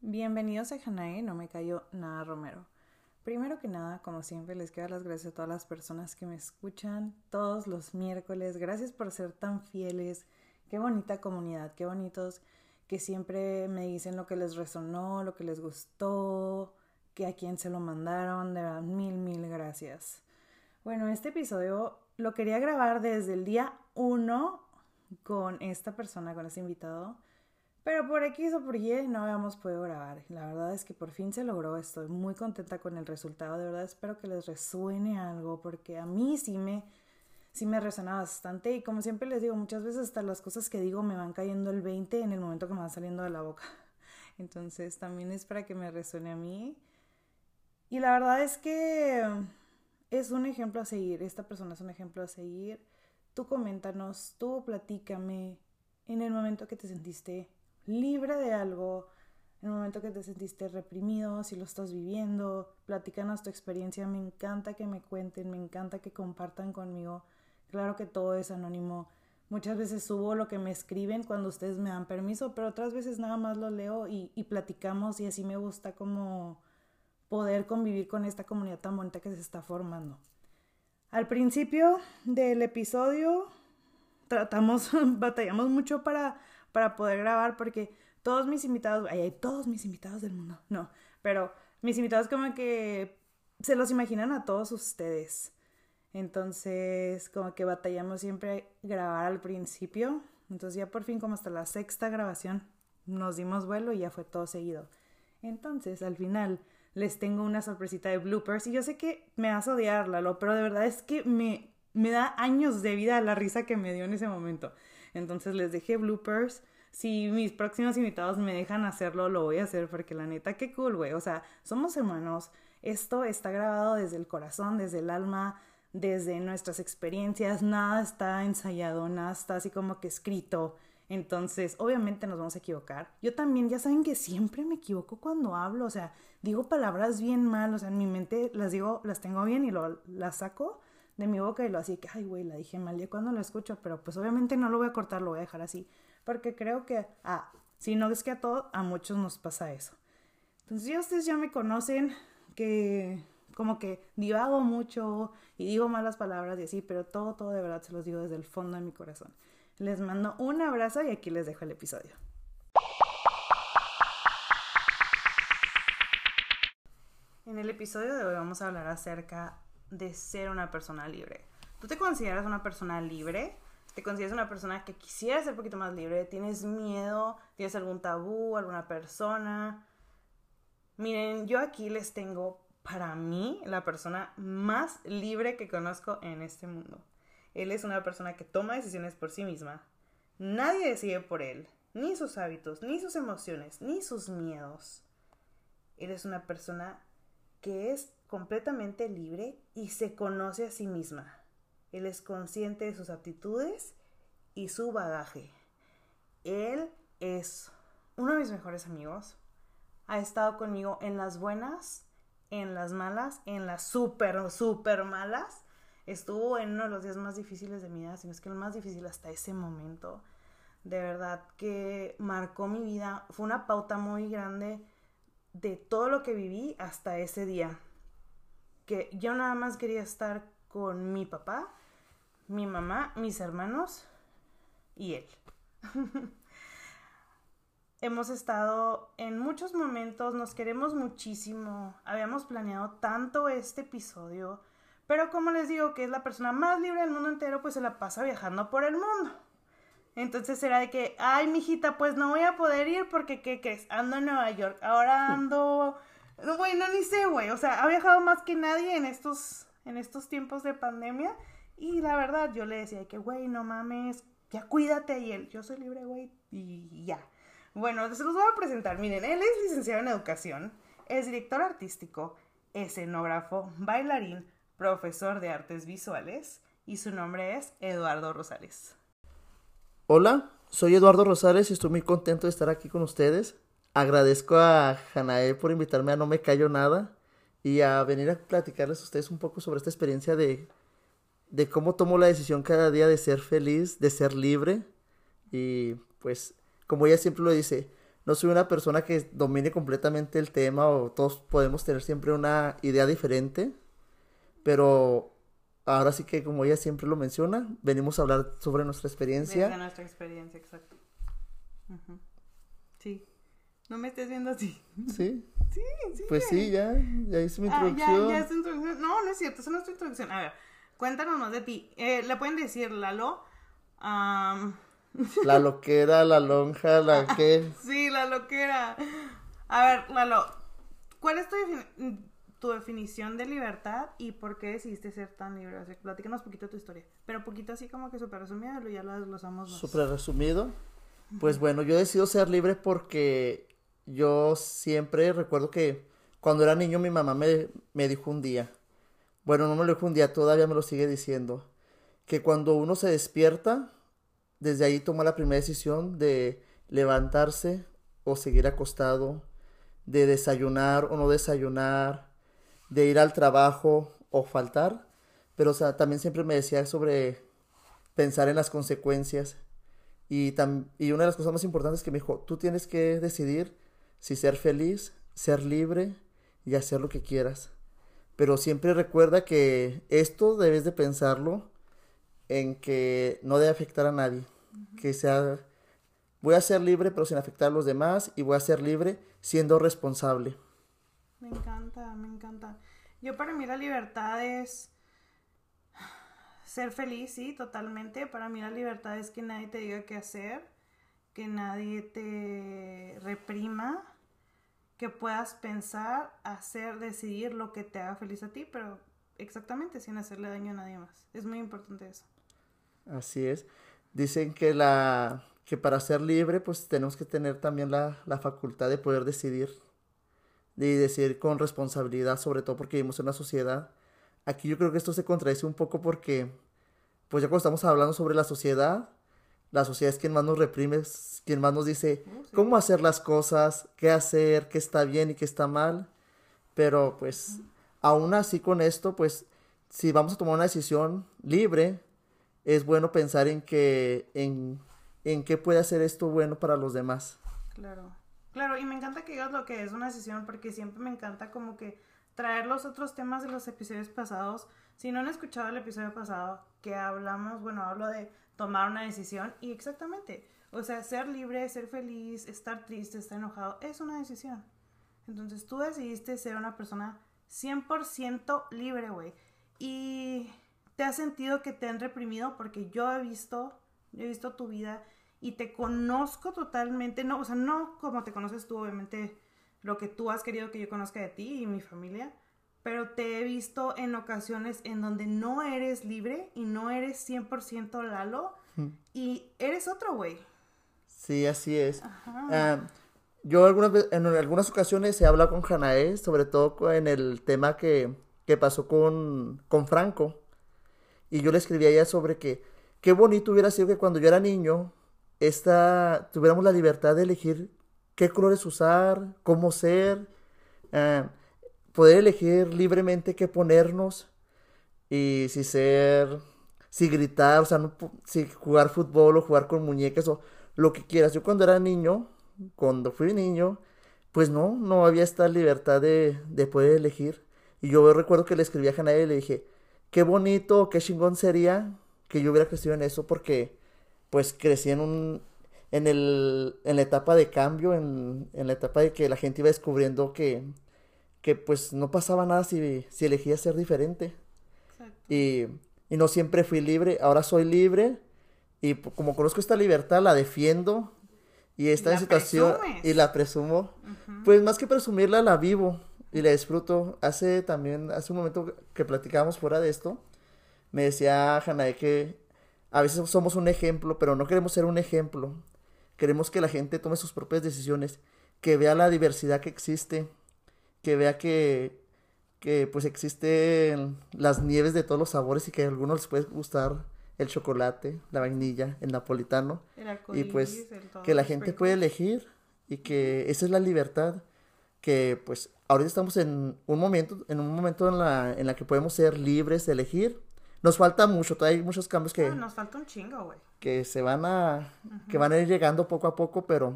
Bienvenidos a Hanae, no me cayó nada Romero. Primero que nada, como siempre, les quiero dar las gracias a todas las personas que me escuchan todos los miércoles. Gracias por ser tan fieles. Qué bonita comunidad, qué bonitos que siempre me dicen lo que les resonó, lo que les gustó, que a quién se lo mandaron. De verdad, mil, mil gracias. Bueno, este episodio lo quería grabar desde el día 1 con esta persona, con este invitado pero por X o por Y no habíamos podido grabar. La verdad es que por fin se logró. Estoy muy contenta con el resultado. De verdad espero que les resuene algo porque a mí sí me, sí me resuena bastante. Y como siempre les digo, muchas veces hasta las cosas que digo me van cayendo el 20 en el momento que me va saliendo de la boca. Entonces también es para que me resuene a mí. Y la verdad es que es un ejemplo a seguir. Esta persona es un ejemplo a seguir. Tú coméntanos, tú platícame en el momento que te sentiste libre de algo, en el momento que te sentiste reprimido, si lo estás viviendo, platícanos tu experiencia, me encanta que me cuenten, me encanta que compartan conmigo. Claro que todo es anónimo. Muchas veces subo lo que me escriben cuando ustedes me dan permiso, pero otras veces nada más lo leo y, platicamos y así me gusta como poder convivir con esta comunidad tan bonita que se está formando. Al principio del episodio tratamos, batallamos mucho para para poder grabar porque todos mis invitados, ay, hay todos mis invitados del mundo, no, pero mis invitados como que se los imaginan a todos ustedes. Entonces, como que batallamos siempre grabar al principio. Entonces ya por fin como hasta la sexta grabación nos dimos vuelo y ya fue todo seguido. Entonces, al final les tengo una sorpresita de bloopers y yo sé que me vas a odiar, Lalo, pero de verdad es que me, me da años de vida la risa que me dio en ese momento. Entonces les dejé bloopers. Si mis próximos invitados me dejan hacerlo, lo voy a hacer porque la neta, qué cool, güey. O sea, somos hermanos. Esto está grabado desde el corazón, desde el alma, desde nuestras experiencias. Nada está ensayado, nada está así como que escrito. Entonces, obviamente nos vamos a equivocar. Yo también, ya saben que siempre me equivoco cuando hablo, o sea, digo palabras bien mal, o sea, en mi mente las digo, las tengo bien y lo, las saco de mi boca y lo así que, ay, güey, la dije mal ya cuando lo escucho, pero pues obviamente no lo voy a cortar, lo voy a dejar así, porque creo que, ah, si no es que a todos, a muchos nos pasa eso. Entonces ya ustedes ya me conocen, que como que divago mucho y digo malas palabras y así, pero todo, todo de verdad se los digo desde el fondo de mi corazón. Les mando un abrazo y aquí les dejo el episodio. En el episodio de hoy vamos a hablar acerca de ser una persona libre. ¿Tú te consideras una persona libre? ¿Te consideras una persona que quisiera ser un poquito más libre? ¿Tienes miedo? ¿Tienes algún tabú? ¿Alguna persona? Miren, yo aquí les tengo para mí la persona más libre que conozco en este mundo. Él es una persona que toma decisiones por sí misma. Nadie decide por él, ni sus hábitos, ni sus emociones, ni sus miedos. Él es una persona que es completamente libre y se conoce a sí misma. Él es consciente de sus aptitudes y su bagaje. Él es uno de mis mejores amigos. Ha estado conmigo en las buenas, en las malas, en las súper, súper malas. Estuvo en uno de los días más difíciles de mi vida, sino es que el más difícil hasta ese momento. De verdad que marcó mi vida. Fue una pauta muy grande de todo lo que viví hasta ese día que yo nada más quería estar con mi papá, mi mamá, mis hermanos y él. Hemos estado en muchos momentos, nos queremos muchísimo, habíamos planeado tanto este episodio, pero como les digo que es la persona más libre del mundo entero, pues se la pasa viajando por el mundo. Entonces era de que, ay, mijita, pues no voy a poder ir porque, ¿qué crees? Ando en Nueva York, ahora ando güey, no ni sé, güey. O sea, ha viajado más que nadie en estos, en estos tiempos de pandemia. Y la verdad, yo le decía que, güey, no mames, ya cuídate. Y él, yo soy libre, güey, y ya. Bueno, se los voy a presentar. Miren, él es licenciado en educación, es director artístico, escenógrafo, bailarín, profesor de artes visuales y su nombre es Eduardo Rosales. Hola, soy Eduardo Rosales y estoy muy contento de estar aquí con ustedes. Agradezco a Hanae por invitarme a No Me Callo Nada y a venir a platicarles a ustedes un poco sobre esta experiencia de, de cómo tomo la decisión cada día de ser feliz, de ser libre. Y pues, como ella siempre lo dice, no soy una persona que domine completamente el tema o todos podemos tener siempre una idea diferente, pero ahora sí que como ella siempre lo menciona, venimos a hablar sobre nuestra experiencia. Desde nuestra experiencia, exacto. Sí. No me estés viendo así. Sí, Sí, sí. pues sí, ya, ya hice mi Ah, ya, introducción. ya es tu introducción. No, no es cierto, esa no es tu introducción. A ver, cuéntanos más de ti. Eh, ¿Le pueden decir Lalo? La loquera, la lonja, la que... sí, la loquera. A ver, Lalo, ¿cuál es tu, defini- tu definición de libertad y por qué decidiste ser tan libre? O sea, platícanos poquito tu historia. Pero poquito así como que súper resumido, ya lo desglosamos más. Súper resumido. Pues bueno, yo decido ser libre porque yo siempre recuerdo que cuando era niño mi mamá me, me dijo un día, bueno, no me lo dijo un día, todavía me lo sigue diciendo, que cuando uno se despierta, desde ahí toma la primera decisión de levantarse o seguir acostado, de desayunar o no desayunar, de ir al trabajo o faltar, pero también siempre me decía sobre pensar en las consecuencias. Y, y una de las cosas más importantes que me dijo, tú tienes que decidir si ser feliz, ser libre y hacer lo que quieras. Pero siempre recuerda que esto debes de pensarlo en que no debe afectar a nadie. Que sea, voy a ser libre pero sin afectar a los demás y voy a ser libre siendo responsable. Me encanta, me encanta. Yo para mí la libertad es ser feliz, sí, totalmente. Para mí la libertad es que nadie te diga qué hacer, que nadie te reprima, que puedas pensar, hacer, decidir lo que te haga feliz a ti, pero exactamente sin hacerle daño a nadie más. Es muy importante eso. Así es. Dicen que la que para ser libre pues tenemos que tener también la, la facultad de poder decidir y decidir con responsabilidad, sobre todo porque vivimos en una sociedad. Aquí yo creo que esto se contradice un poco porque pues ya cuando estamos hablando sobre la sociedad, la sociedad es quien más nos reprime, es quien más nos dice cómo hacer las cosas, qué hacer, qué está bien y qué está mal. Pero pues aún así con esto, pues si vamos a tomar una decisión libre, es bueno pensar en que en, en qué puede hacer esto bueno para los demás. Claro. Claro, y me encanta que digas lo que es una decisión porque siempre me encanta como que traer los otros temas de los episodios pasados. Si no han escuchado el episodio pasado que hablamos, bueno, hablo de tomar una decisión y exactamente, o sea, ser libre, ser feliz, estar triste, estar enojado, es una decisión. Entonces tú decidiste ser una persona 100% libre, güey. Y te has sentido que te han reprimido porque yo he visto, yo he visto tu vida y te conozco totalmente, no, o sea, no como te conoces tú, obviamente, lo que tú has querido que yo conozca de ti y mi familia, pero te he visto en ocasiones en donde no eres libre y no eres 100% Lalo y eres otro güey. Sí, así es. Ajá. Ah, yo algunas en algunas ocasiones he hablado con Janae, sobre todo en el tema que, que pasó con, con Franco. Y yo le escribí a ella sobre que qué bonito hubiera sido que cuando yo era niño esta, tuviéramos la libertad de elegir qué colores usar, cómo ser, ah, poder elegir libremente qué ponernos y si ser, si gritar, o sea, no si jugar fútbol o jugar con muñecas o lo que quieras. Yo cuando era niño, cuando fui niño, pues no, no había esta libertad de, de poder elegir. Y yo recuerdo que le escribí a Janae y le dije, qué bonito, qué chingón sería que yo hubiera crecido en eso porque pues crecí en un, en el, en la etapa de cambio, en, en la etapa de que la gente iba descubriendo que, que pues no pasaba nada si, si elegía ser diferente. Exacto. Y, y no siempre fui libre, ahora soy libre y p- como conozco esta libertad la defiendo y esta la situación presumes. y la presumo, pues más que presumirla la vivo y la disfruto. Hace también, hace un momento que platicábamos fuera de esto, me decía Hanae que a veces somos un ejemplo, pero no queremos ser un ejemplo. Queremos que la gente tome sus propias decisiones, que vea la diversidad que existe, que vea que, que pues existen las nieves de todos los sabores y que a algunos les puede gustar el chocolate, la vainilla, el napolitano. El y pues el todo, que la gente puede elegir y que esa es la libertad que pues ahorita estamos en un momento en un momento en la en la que podemos ser libres de elegir. Nos falta mucho todavía hay muchos cambios que, Ah, nos falta un chingo, güey. que se van a que van a ir llegando poco a poco pero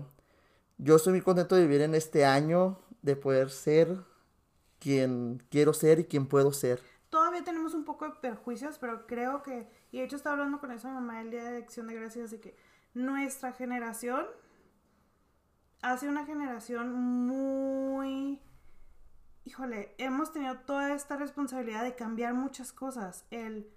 yo estoy muy contento de vivir en este año, de poder ser quien quiero ser y quien puedo ser. Todavía tenemos un poco de perjuicios, pero creo que, y de hecho estaba hablando con esa mamá el día de Acción de Gracias, de que nuestra generación hace una generación muy... Híjole, hemos tenido toda esta responsabilidad de cambiar muchas cosas. El,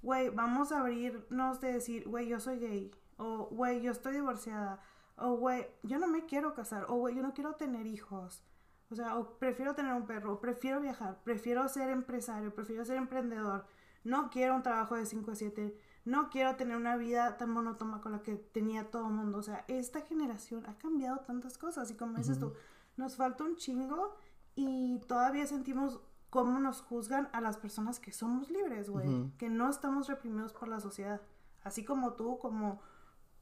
güey, vamos a abrirnos de decir, güey, yo soy gay. O, güey, yo estoy divorciada. O, güey, yo no me quiero casar. O, güey, yo no quiero tener hijos. O sea, o prefiero tener un perro. O prefiero viajar. Prefiero ser empresario. Prefiero ser emprendedor. No quiero un trabajo de 5 a 7 no quiero tener una vida tan monótona con la que tenía todo el mundo. O sea, esta generación ha cambiado tantas cosas y como dices tú, nos falta un chingo y todavía sentimos cómo nos juzgan a las personas que somos libres, güey, que no estamos reprimidos por la sociedad. Así como tú, como,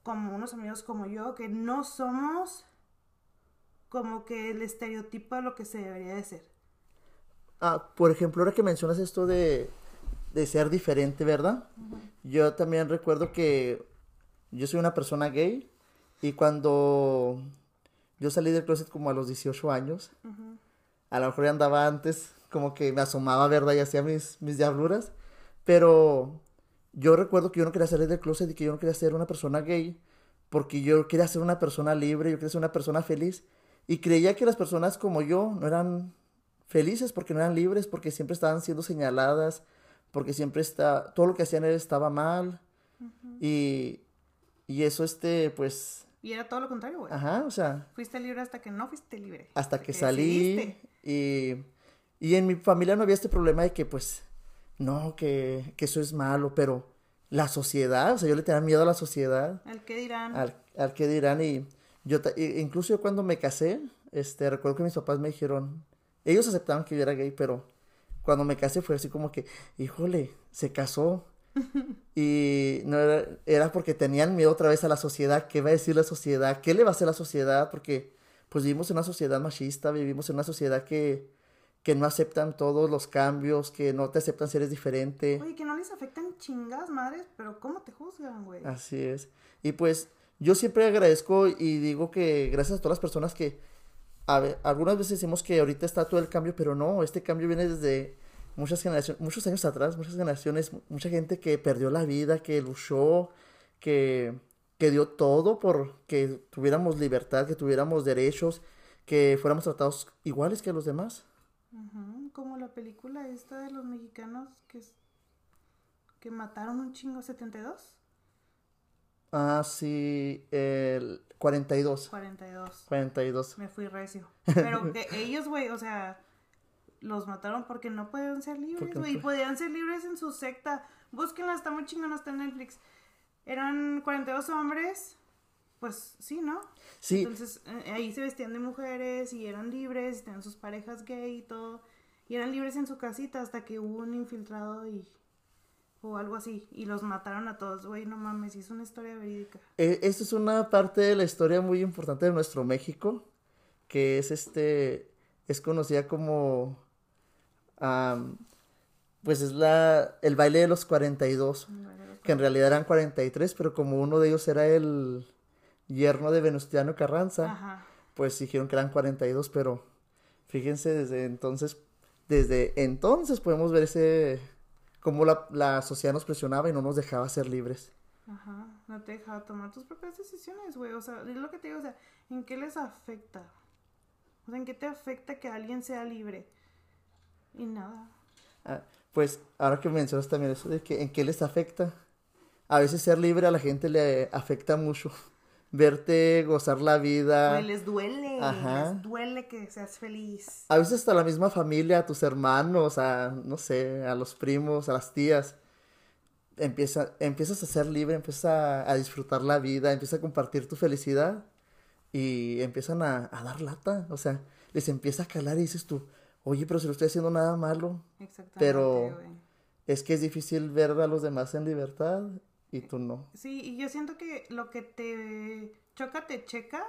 como unos amigos como yo, que no somos como que el estereotipo de lo que se debería de ser. Ah, por ejemplo, ahora que mencionas esto de de ser diferente, ¿verdad? Yo también recuerdo que yo soy una persona gay y cuando yo salí del closet como a los 18 años, a lo mejor ya andaba antes, como que me asomaba, ¿verdad? Y hacía mis, mis diabluras, pero yo recuerdo que yo no quería salir del closet y que yo no quería ser una persona gay porque yo quería ser una persona libre, yo quería ser una persona feliz y creía que las personas como yo no eran felices porque no eran libres, porque siempre estaban siendo señaladas, porque siempre está, todo lo que hacían estaba mal. y, y eso, este, pues... Y era todo lo contrario, güey. Ajá, o sea... Fuiste libre hasta que no fuiste libre. Hasta, que, salí. Y, y en mi familia no había este problema de que, pues, no, que, que eso es malo, pero la sociedad, o sea, yo le tenía miedo a la sociedad. Al que dirán. Al, al que dirán y yo, incluso yo cuando me casé, este, recuerdo que mis papás me dijeron, ellos aceptaban que yo era gay, pero cuando me casé fue así como que, híjole, se casó. y no era, era porque tenían miedo otra vez a la sociedad, qué va a decir la sociedad, qué le va a hacer la sociedad, porque pues vivimos en una sociedad machista, vivimos en una sociedad que, que no aceptan todos los cambios, que no te aceptan si eres diferente. Oye, que no les afectan chingas madres, pero ¿cómo te juzgan, güey? Así es. Y pues yo siempre agradezco y digo que gracias a todas las personas que a algunas veces decimos que ahorita está todo el cambio, pero no, este cambio viene desde muchas generaciones, muchos años atrás, muchas generaciones, mucha gente que perdió la vida, que luchó, que, que dio todo por que tuviéramos libertad, que tuviéramos derechos, que fuéramos tratados iguales que los demás. Como la película esta de los mexicanos que, que mataron un chingo 72. Ah, sí, el 42. 42. 42. Me fui recio. Pero que ellos, güey, o sea, los mataron porque no podían ser libres, güey. Y podían ser libres en su secta. Búsquenla, está muy chingona, está en Netflix. Eran 42 hombres. Pues sí, ¿no? Sí. Entonces eh, ahí se vestían de mujeres y eran libres, y tenían sus parejas gay y todo. Y eran libres en su casita hasta que hubo un infiltrado y o algo así, y los mataron a todos, güey, no mames, es una historia verídica. Eh, esta es una parte de la historia muy importante de nuestro México, que es este, es conocida como, pues es la, el baile de los 42, que en realidad eran 43, pero como uno de ellos era el yerno de Venustiano Carranza, pues dijeron que eran 42, pero fíjense, desde entonces, desde entonces podemos ver ese cómo la, la sociedad nos presionaba y no nos dejaba ser libres. Ajá, no te dejaba tomar tus propias decisiones, güey. O sea, es lo que te digo, o sea, ¿en qué les afecta? O sea, ¿en qué te afecta que alguien sea libre? Y nada. Ah, pues, ahora que mencionas también eso de que en qué les afecta. A veces ser libre a la gente le afecta mucho verte gozar la vida. les duele, les duele que seas feliz. A veces hasta la misma familia, a tus hermanos, a, no sé, a los primos, a las tías. Empieza, empiezas a ser libre, empiezas a, disfrutar la vida, empiezas a compartir tu felicidad y empiezan a, dar lata. O sea, les empieza a calar y dices tú, oye, pero si no estoy haciendo nada malo. Exactamente. Pero es que es difícil ver a los demás en libertad y tú no. Sí, y yo siento que lo que te choca te checa.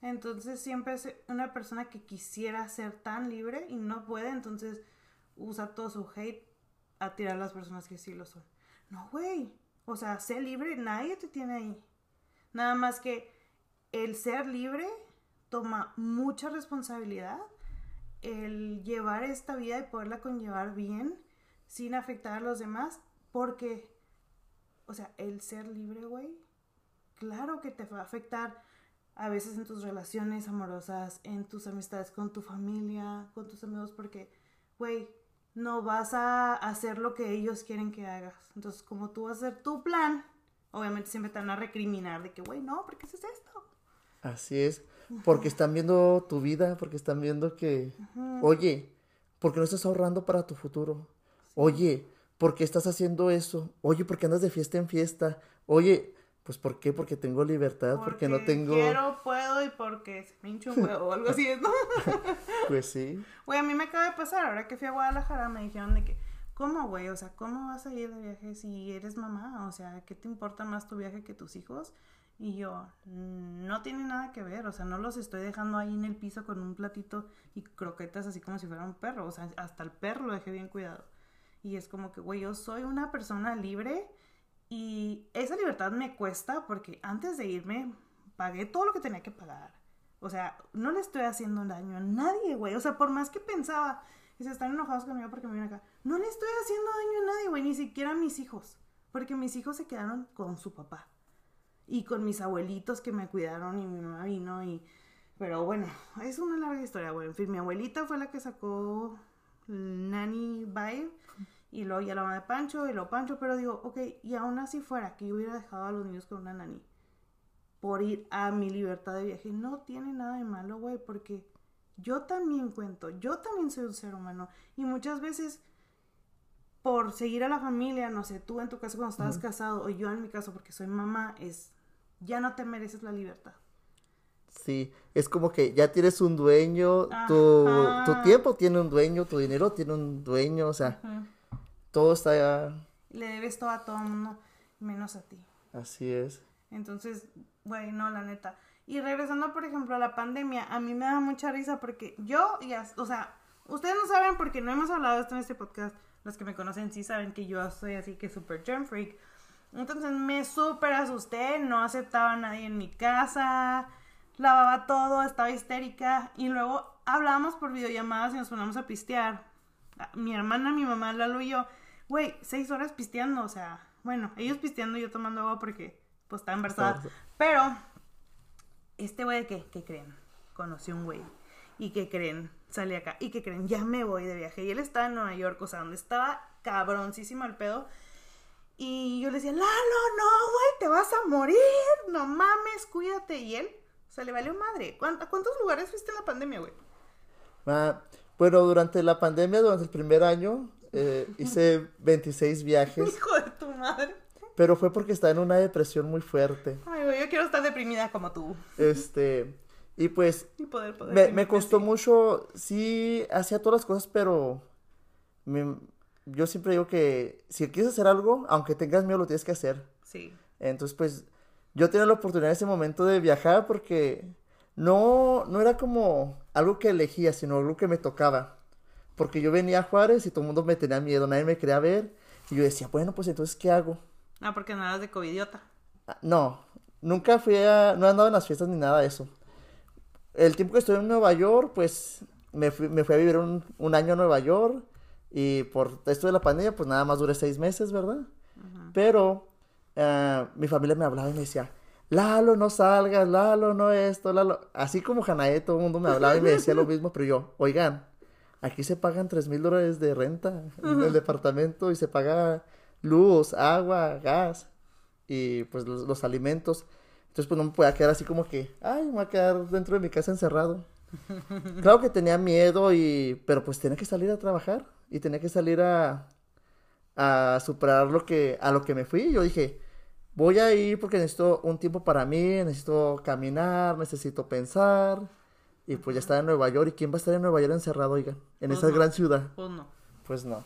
Entonces siempre es una persona que quisiera ser tan libre y no puede, entonces usa todo su hate a tirar a las personas que sí lo son. No, güey. O sea, ser libre, nadie te tiene ahí. Nada más que el ser libre toma mucha responsabilidad el llevar esta vida y poderla conllevar bien sin afectar a los demás, porque, o sea, el ser libre, güey, claro que te va a afectar a veces en tus relaciones amorosas, en tus amistades con tu familia, con tus amigos, porque, güey, no vas a hacer lo que ellos quieren que hagas. Entonces, como tú vas a hacer tu plan, obviamente siempre te van a recriminar de que, güey, no, ¿por qué haces esto? Así es, porque están viendo tu vida, porque están viendo que, oye, ¿por qué no estás ahorrando para tu futuro? Oye, ¿por qué estás haciendo eso? Oye, ¿por qué andas de fiesta en fiesta? Oye, pues ¿por qué? Porque tengo libertad, porque, no tengo... Quiero, puedo y porque se me hincha un huevo o algo así, ¿no? pues sí. Güey, a mí me acaba de pasar, ahora que fui a Guadalajara me dijeron de que, ¿cómo, güey? O sea, ¿cómo vas a ir de viaje si eres mamá? O sea, ¿qué te importa más tu viaje que tus hijos? Y yo, no tiene nada que ver, o sea, no los estoy dejando ahí en el piso con un platito y croquetas así como si fuera un perro, o sea, hasta el perro lo dejé bien cuidado. Y es como que, güey, yo soy una persona libre y esa libertad me cuesta porque antes de irme pagué todo lo que tenía que pagar. O sea, no le estoy haciendo daño a nadie, güey. O sea, por más que pensaba, y se están enojados conmigo porque me vienen acá, no le estoy haciendo daño a nadie, güey, ni siquiera a mis hijos. Porque mis hijos se quedaron con su papá. Y con mis abuelitos que me cuidaron y mi mamá vino y... Pero bueno, es una larga historia, güey. En fin, mi abuelita fue la que sacó Nanny Vibe y luego ya la mamá de Pancho y lo Pancho, pero digo, ok, y aún así fuera que yo hubiera dejado a los niños con una nani por ir a mi libertad de viaje, no tiene nada de malo, güey, porque yo también cuento, yo también soy un ser humano y muchas veces por seguir a la familia, no sé, tú en tu caso cuando estabas casado o yo en mi caso porque soy mamá, es ya no te mereces la libertad. Sí, es como que ya tienes un dueño, tu, tu, tiempo tiene un dueño, tu dinero tiene un dueño, o sea, todo está ya... Le debes todo a todo el mundo, menos a ti. Así es. Entonces, güey, no, la neta. Y regresando, por ejemplo, a la pandemia, a mí me da mucha risa porque yo, ya, o sea, ustedes no saben porque no hemos hablado de esto en este podcast. Los que me conocen sí saben que yo soy así que super germ freak. Entonces me súper asusté, no aceptaba a nadie en mi casa, lavaba todo, estaba histérica. Y luego hablábamos por videollamadas y nos ponemos a pistear. Mi hermana, mi mamá, Lalo y yo güey, seis horas pisteando, o sea, bueno, ellos pisteando y yo tomando agua porque, pues, está embarazada. Pero, este güey, ¿qué? ¿Qué creen? Conocí un güey. ¿Y qué creen? Salí acá. ¿Y qué creen? Ya me voy de viaje. Y él estaba en Nueva York, o sea, donde estaba cabroncísimo el pedo. Y yo le decía, Lalo, no, güey, te vas a morir. No mames, cuídate. Y él, o sea, le valió madre. ¿A cuántos lugares fuiste en la pandemia, güey? Ah, bueno, durante la pandemia, durante el primer año, eh, hice 26 viajes. Hijo de tu madre. Pero fue porque estaba en una depresión muy fuerte. Ay, güey, yo quiero estar deprimida como tú. Este, y pues y poder, poder me, me, costó mucho, sí, hacía todas las cosas, pero yo siempre digo que si quieres hacer algo, aunque tengas miedo, lo tienes que hacer. Sí. Entonces, pues, yo tenía la oportunidad en ese momento de viajar porque no, no era como algo que elegía, sino algo que me tocaba. Porque yo venía a Juárez y todo el mundo me tenía miedo, nadie me quería ver. Y yo decía, bueno, pues entonces, ¿qué hago? Ah, porque no eras de covidiota. Ah, no, nunca fui a, no he andado en las fiestas ni nada de eso. El tiempo que estuve en Nueva York, pues me fui, me fui a vivir un, un, año a Nueva York y por esto de la pandemia, pues nada más duré seis meses, ¿verdad? Pero uh, mi familia me hablaba y me decía, Lalo, no salgas, Lalo, no esto, Lalo. Así como Janae, todo el mundo me hablaba y me decía lo mismo, pero yo, oigan, Aquí se pagan tres mil dólares de renta en el departamento y se paga luz, agua, gas y pues los, alimentos. Entonces pues no me podía quedar así como que, ay, me voy a quedar dentro de mi casa encerrado. claro que tenía miedo y, pero pues tenía que salir a trabajar y tenía que salir a, a superar lo que, a lo que me fui. Yo dije, voy a ir porque necesito un tiempo para mí, necesito caminar, necesito pensar y pues ya estaba en Nueva York. ¿Y quién va a estar en Nueva York encerrado, oiga? En pues esa gran ciudad. Pues no. Pues no.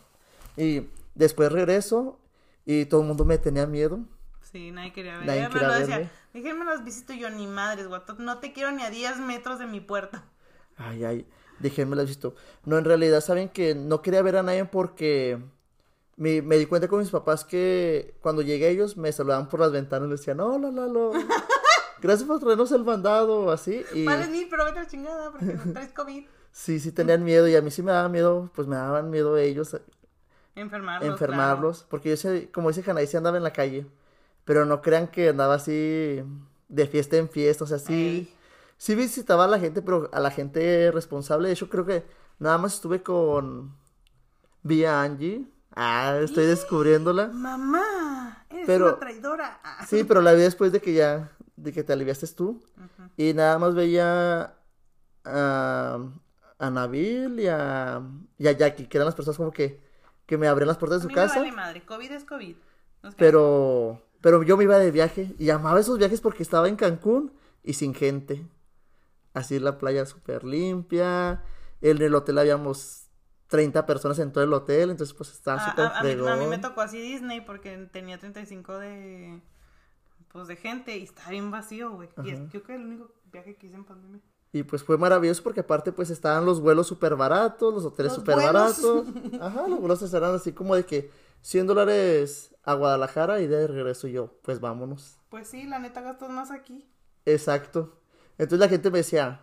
Y después regreso y todo el mundo me tenía miedo. Sí, nadie quería verme. Nadie quería decía, déjenme los visito yo, ni madres, guato. No te quiero ni a 10 metros de mi puerta. Ay, ay, déjenme las visto. No, en realidad, saben que no quería ver a nadie porque me, me di cuenta con mis papás que cuando llegué ellos me saludaban por las ventanas y me decían, hola, Lalo. gracias por traernos el mandado, así. Y Vale mil, pero vete a la chingada porque traes COVID. sí, sí tenían miedo y a mí sí me daba miedo, pues me daban miedo ellos Enfermarlos. enfermarlos, porque yo sé, como dice Hanay, sí andaba en la calle, pero no crean que andaba así de fiesta en fiesta, o sea, sí, Ey. sí visitaba a la gente, pero a la gente responsable, de hecho creo que nada más estuve con Vía Angie, ah, estoy descubriéndola, Mamá, eres Pero- una traidora. Ah. sí, pero la vi después de que ya, de que te aliviaste tú, y nada más veía a, a Nabil y a, y a Jackie, que eran las personas como que, que me abrían las puertas de A su mí casa. me vale madre. COVID es COVID. Nos Pero, pero yo me iba de viaje y amaba esos viajes porque estaba en Cancún y sin gente. Así la playa súper limpia. En el hotel habíamos 30 personas en todo el hotel, entonces pues estaba súper a- a mí, a mí me tocó así Disney porque tenía 35 de pues de gente y estaba bien vacío, güey. Y es Ajá. creo que el único viaje que hice en pandemia. Y pues fue maravilloso porque aparte pues estaban los vuelos súper baratos, los hoteles súper baratos. Ajá, los vuelos eran así como de que 100 dólares a Guadalajara y de regreso yo, pues vámonos. Pues sí, la neta gastas más aquí. Exacto. Entonces la gente me decía,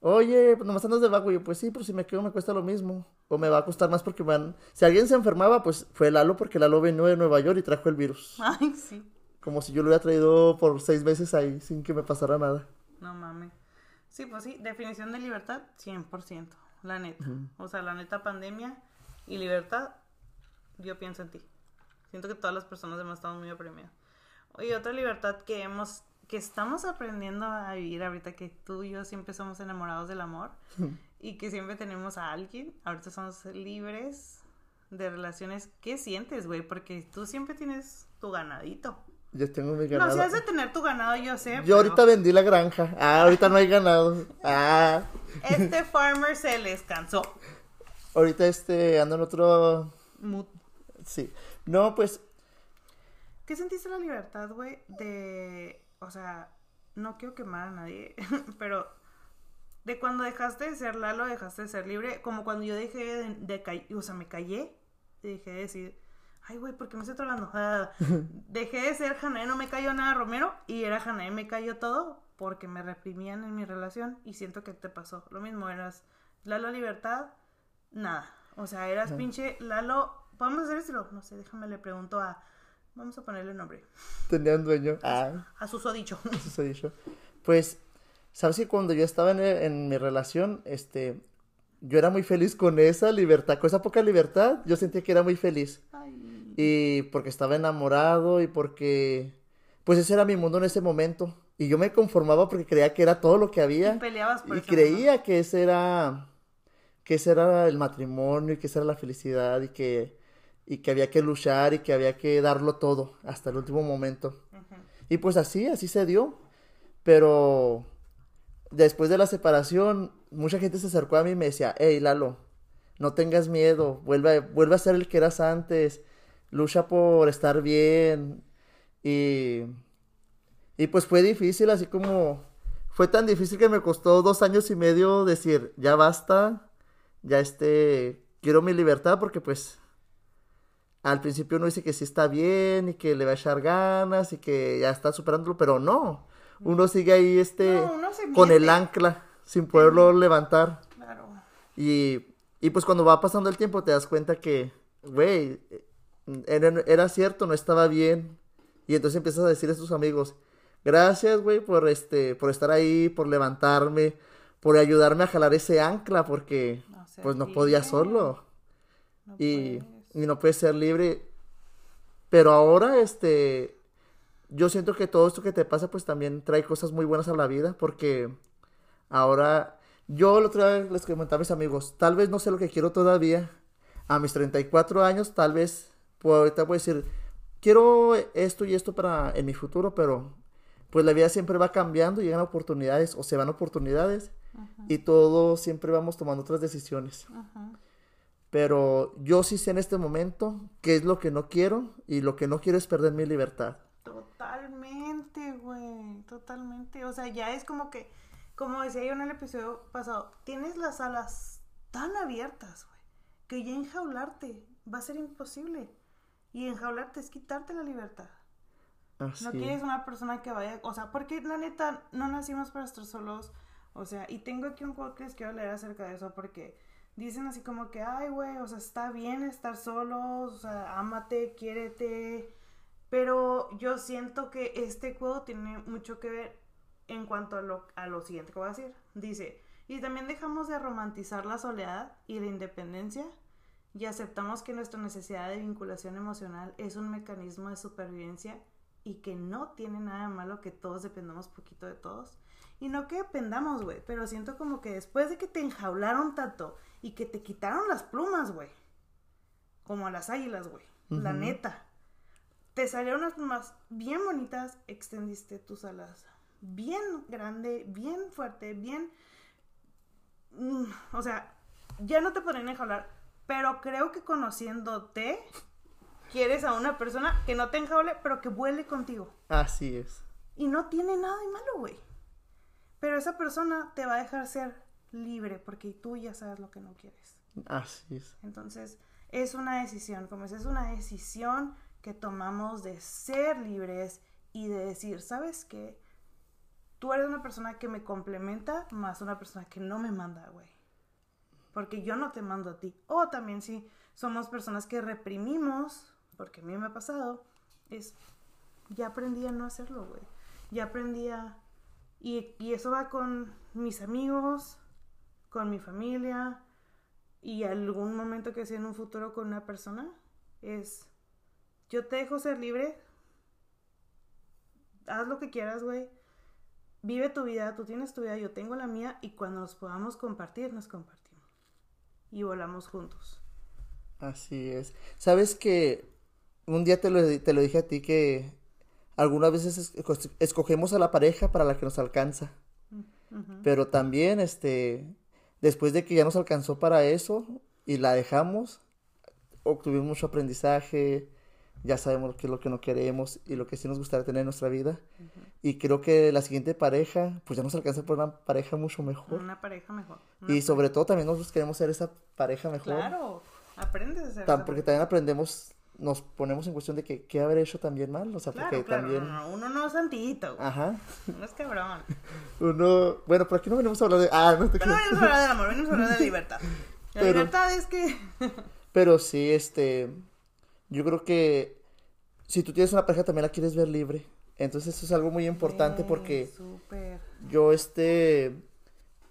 oye, pues nomás andas de vago. Y yo, pues sí, pero si me quedo me cuesta lo mismo. O me va a costar más porque van... Si alguien se enfermaba, pues fue Lalo porque Lalo vino de Nueva York y trajo el virus. Ay, sí. Como si yo lo hubiera traído por seis meses ahí sin que me pasara nada. No mames. Sí, pues sí, definición de libertad, 100%, la neta. O sea, la neta pandemia y libertad, yo pienso en ti. Siento que todas las personas demás estamos muy oprimidas. Oye, otra libertad que hemos, que estamos aprendiendo a vivir ahorita, que tú y yo siempre somos enamorados del amor y que siempre tenemos a alguien, ahorita somos libres de relaciones. ¿Qué sientes, güey? Porque tú siempre tienes tu ganadito. Yo tengo mi No, ganado. si has de tener tu ganado, yo sé. Yo pero- ahorita vendí la granja. Ah, ahorita no hay ganado. Ah, Este farmer se les cansó. ahorita este ando en otro... Mu- Sí. No, pues ¿Qué sentiste la libertad, güey? De. O sea, no quiero quemar a nadie, pero. De cuando dejaste de ser Lalo, dejaste de ser libre. Como cuando yo dejé de, de O sea, me callé. Y dejé de decir. Ay, güey, ¿por qué me estoy tragando? Ah, dejé de ser Janae, no me cayó nada Romero. Y era Janae, me cayó todo. Porque me reprimían en mi relación. Y siento que te pasó. Lo mismo, eras Lalo Libertad, nada. O sea, eras pinche Lalo. ¿Podemos hacer esto? No sé, déjame le pregunto a. Vamos a ponerle nombre. tenía un dueño. Ah. A susodicho. Eso he dicho. Pues, ¿sabes que cuando yo estaba en, en mi relación, este, yo era muy feliz con esa libertad, con esa poca libertad, yo sentía que era muy feliz. Ay. Y porque estaba enamorado y porque, pues ese era mi mundo en ese momento. Y yo me conformaba porque creía que era todo lo que Y había. peleabas por Y creía que ese era, que ese era el matrimonio y que esa era la felicidad y que, y que había que luchar y que había que darlo todo hasta el último momento. Y pues así, así se dio. Pero después de la separación, mucha gente se acercó a mí y me decía, hey Lalo, no tengas miedo, vuelve, vuelve a ser el que eras antes, lucha por estar bien. Y, y pues fue difícil, así como fue tan difícil que me costó dos años y medio decir, ya basta, ya este, quiero mi libertad porque pues al principio uno dice que sí está bien y que le va a echar ganas y que ya está superándolo, pero no. Uno sigue ahí este No, con el ancla sin poderlo levantar. Claro. Y, y pues cuando va pasando el tiempo te das cuenta que, güey, era, era cierto, no estaba bien. Y entonces empiezas a decir a tus amigos, gracias, güey, por este, por estar ahí, por levantarme, por ayudarme a jalar ese ancla, porque No pues no podía solo No y, no puedes ser libre. Pero ahora, este, yo siento que todo esto que te pasa, pues también trae cosas muy buenas a la vida, porque ahora, yo la otra vez les comentaba a mis amigos, tal vez no sé lo que quiero todavía, a mis 34 años, tal vez, pues ahorita a decir, quiero esto y esto para en mi futuro, pero pues la vida siempre va cambiando, llegan oportunidades o se van oportunidades y todos siempre vamos tomando otras decisiones. Ajá. Pero yo sí sé en este momento qué es lo que no quiero y lo que no quiero es perder mi libertad. Totalmente, güey. Totalmente. O sea, ya es como que, como decía yo en el episodio pasado, tienes las alas tan abiertas, güey, que ya enjaularte va a ser imposible. Y enjaularte es quitarte la libertad. Así No es. quieres una persona que vaya, o sea, porque la neta no nacimos para estar solos. O sea, y tengo aquí un quote que les quiero leer acerca de eso porque dicen así como que, ay, güey, o sea, está bien estar solos, o sea, ámate, quiérete. Pero yo siento que este quote tiene mucho que ver en cuanto a lo, a lo siguiente que voy a decir. Dice, y también dejamos de romantizar la soledad y la independencia y aceptamos que nuestra necesidad de vinculación emocional es un mecanismo de supervivencia y que no tiene nada de malo que todos dependamos poquito de todos. Y no que dependamos, güey, pero siento como que después de que te enjaularon tanto y que te quitaron las plumas, güey, como a las águilas, güey, la neta, te salieron unas plumas bien bonitas, extendiste tus alas bien grande, bien fuerte, bien... mm, o sea, ya no te podrían enjaular, pero creo que conociéndote, quieres a una persona que no te enjaule, pero que vuele contigo. Así es. Y no tiene nada de malo, güey. Pero esa persona te va a dejar ser libre porque tú ya sabes lo que no quieres. Así es. Entonces, es una decisión, como es, es una decisión que tomamos de ser libres y de decir, ¿sabes qué? Tú eres una persona que me complementa más una persona que no me manda, güey. Porque yo no te mando a ti. O también si somos personas que reprimimos, porque a mí me ha pasado, es, ya aprendí a no hacerlo, güey. Ya aprendí a... Y, y eso va con mis amigos, con mi familia, y algún momento que sea en un futuro con una persona es yo te dejo ser libre haz lo que quieras güey vive tu vida tú tienes tu vida yo tengo la mía y cuando nos podamos compartir nos compartimos y volamos juntos Así es. Sabes que un día te lo, te lo dije a ti que algunas veces esco- escogemos a la pareja para la que nos alcanza. Pero también, este, después de que ya nos alcanzó para eso y la dejamos, obtuvimos mucho aprendizaje, ya sabemos qué es lo que no queremos y lo que sí nos gustaría tener en nuestra vida. Y creo que la siguiente pareja, pues ya nos alcanza por una pareja mucho mejor. una pareja mejor una Y sobre todo también nosotros queremos ser esa pareja mejor. claro aprendes a ser esa porque también aprendemos, nos ponemos en cuestión de que qué haber hecho también mal, o sea, claro porque claro también, no, no, uno no es santito. Ajá, uno es cabrón. Uno, bueno, por aquí no venimos a hablar de, ah, no te pero no venimos a hablar del amor venimos a hablar de libertad. La Pero- libertad es que Pero sí, este, yo creo que si tú tienes una pareja también la quieres ver libre, entonces eso es algo muy importante porque yo, este,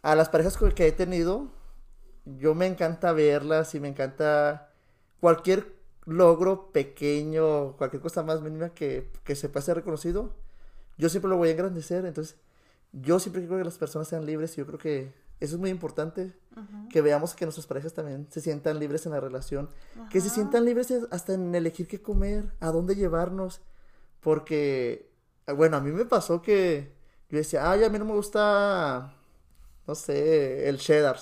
a las parejas que he tenido, yo me encanta verlas y me encanta cualquier logro pequeño, cualquier cosa más mínima que, que se pueda ser reconocido, yo siempre lo voy a engrandecer, entonces yo siempre quiero que las personas sean libres y yo creo que eso es muy importante, que veamos que nuestras parejas también se sientan libres en la relación, que se sientan libres hasta en elegir qué comer, a dónde llevarnos, porque, bueno, a mí me pasó que yo decía, ay, a mí no me gusta, no sé, el cheddar.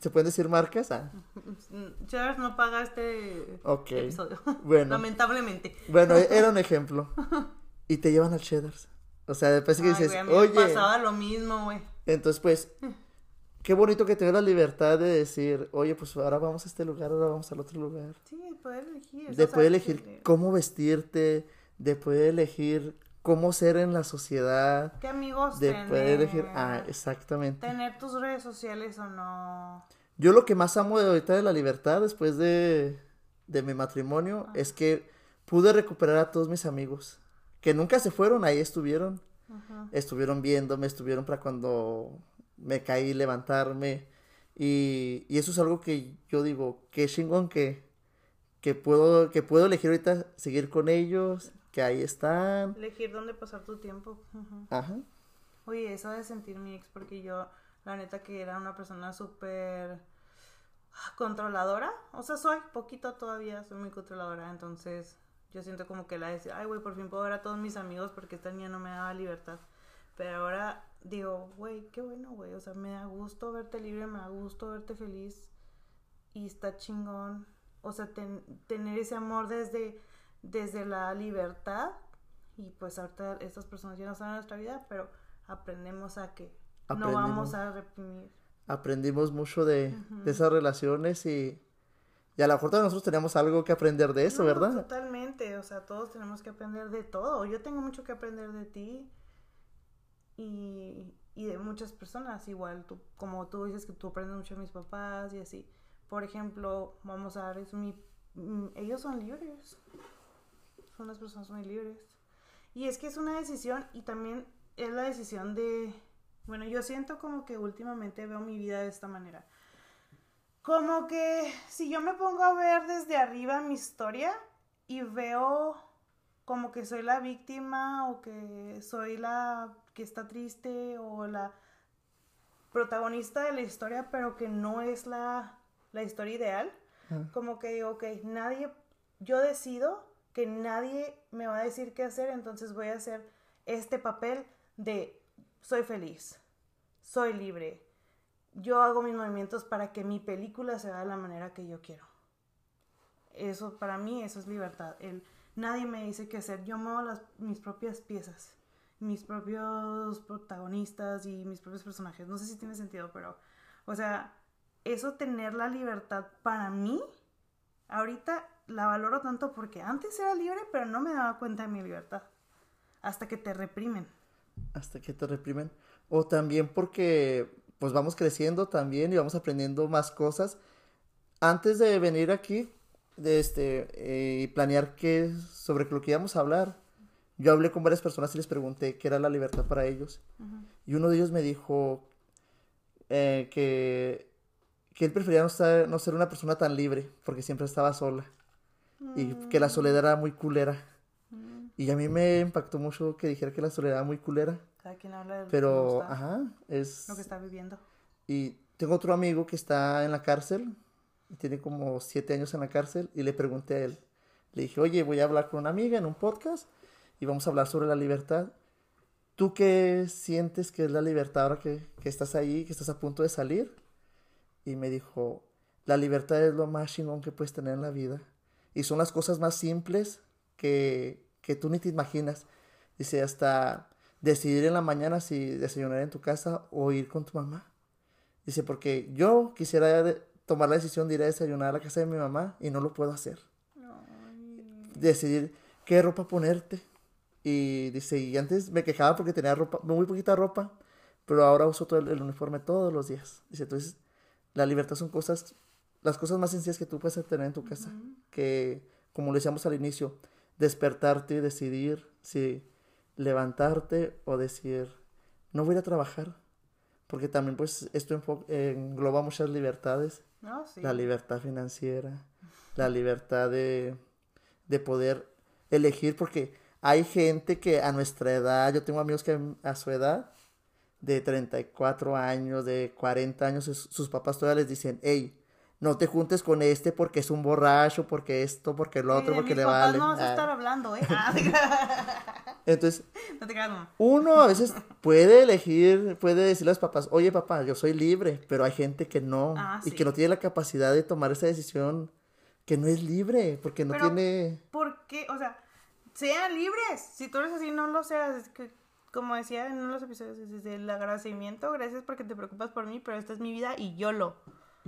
¿Se pueden decir marcas? Ah, Cheddar no paga este ok. episodio. Bueno, Lamentablemente. bueno, e- era un ejemplo. Y te llevan al cheddar. O sea, después que Ay, dices, güey, a mí me oye, pasaba lo mismo, güey. Entonces pues, qué bonito que te la libertad de decir, oye, pues ahora vamos a este lugar, ahora vamos al otro lugar. Sí, poder elegir. De poder elegir que- cómo vestirte, de poder elegir cómo ser en la sociedad, ¿Qué amigos de tener? poder elegir, ah, exactamente. Tener tus redes sociales o no. Yo lo que más amo de ahorita de la libertad después de, de mi matrimonio es que pude recuperar a todos mis amigos, que nunca se fueron, ahí estuvieron, Ajá. estuvieron viéndome, estuvieron para cuando me caí levantarme y, y eso es algo que yo digo, qué chingón que, que puedo, que puedo elegir ahorita seguir con ellos, que ahí están, Elegir dónde pasar tu tiempo. Ujú. ajá, Oye, eso de sentir mi ex, porque yo, la neta, que era una persona súper controladora. O sea, soy poquito todavía, soy muy controladora. Entonces, yo siento como que la decía, ay, güey, por fin puedo ver a todos mis amigos porque esta niña no me daba libertad. Pero ahora digo, güey, qué bueno, güey. O sea, me da gusto verte libre, me da gusto verte feliz. Y está chingón. O sea, ten- tener ese amor desde, desde la libertad. Y pues ahorita estas personas ya no están en nuestra vida, pero aprendemos a que no Aprendimos. vamos a reprimir. aprendimos mucho de, de esas relaciones y, Y a lo mejor todos nosotros tenemos algo que aprender de eso, No, ¿verdad? Totalmente, o sea, todos tenemos que aprender de todo. Yo tengo mucho que aprender de ti y, y de muchas personas igual. Tú, como tú dices que tú aprendes mucho de mis papás y así. Por ejemplo, vamos a mi, mm, ellos son libres. Son unas personas muy libres. Y es que es una decisión y también es la decisión de... Bueno, yo siento como que últimamente veo mi vida de esta manera. Como que si yo me pongo a ver desde arriba mi historia y veo como que soy la víctima o que soy la que está triste o la protagonista de la historia, pero que no es la, la historia ideal, Ah. como que digo, ok, nadie, yo decido que nadie me va a decir qué hacer, entonces voy a hacer este papel de soy feliz, soy libre, yo hago mis movimientos para que mi película se vea de la manera que yo quiero. Eso, para mí, eso es libertad. El, nadie me dice qué hacer. Yo muevo las, mis propias piezas, mis propios protagonistas y mis propios personajes. No sé si tiene sentido, pero, o sea, eso tener la libertad para mí, ahorita la valoro tanto porque antes era libre, pero no me daba cuenta de mi libertad. Hasta que te reprimen. Hasta que te reprimen. O también porque pues vamos creciendo también y vamos aprendiendo más cosas. Antes de venir aquí, de este, eh, y planear qué, sobre lo que íbamos a hablar, yo hablé con varias personas y les pregunté qué era la libertad para ellos. Y uno de ellos me dijo eh, que, que él prefería no, estar- no ser una persona tan libre, porque siempre estaba sola. Y que la soledad era muy culera. Y a mí me impactó mucho que dijera que la soledad era muy culera. Cada quien habla de lo que Pero, gusta, ajá, es... lo que está viviendo. Y tengo otro amigo que está en la cárcel, tiene como siete años en la cárcel, y le pregunté a él, le dije, oye, voy a hablar con una amiga en un podcast, y vamos a hablar sobre la libertad. ¿Tú qué sientes que es la libertad ahora que, que estás ahí, que estás a punto de salir? Y me dijo, la libertad es lo más chingón que puedes tener en la vida. Y son las cosas más simples que, que tú ni te imaginas. Dice, hasta decidir en la mañana si desayunar en tu casa o ir con tu mamá. Dice, porque yo quisiera de- tomar la decisión de ir a desayunar a la casa de mi mamá y no lo puedo hacer. Decidir qué ropa ponerte. Y dice, y antes me quejaba porque tenía ropa, muy poquita ropa, pero ahora uso todo el, el uniforme todos los días. Dice, entonces, la libertad son cosas, las cosas más sencillas que tú puedes tener en tu casa. Que, como lo decíamos al inicio, despertarte y decidir si levantarte o decir, no voy a trabajar. Porque también, pues, esto engloba muchas libertades. Sí. La libertad financiera, la libertad de, de poder elegir, porque hay gente que a nuestra edad, yo tengo amigos que a su edad, de 34 años, de 40 años, sus, sus papás todavía les dicen, hey, no te juntes con este porque es un borracho, porque esto, porque el otro, porque le vale. No vas a estar hablando, ¿eh? Ah. Entonces, no te creas, mamá. uno a veces puede elegir, puede decirle a los papás, oye papá, yo soy libre, pero hay gente que no, Ah, y que no tiene la capacidad de tomar esa decisión, que no es libre, porque no Pero- tiene... ¿Por qué? O sea, sean libres. Si tú eres así, no lo seas. Es que, como decía en uno de los episodios, es desde el agradecimiento, gracias porque te preocupas por mí, pero esta es mi vida y yo lo.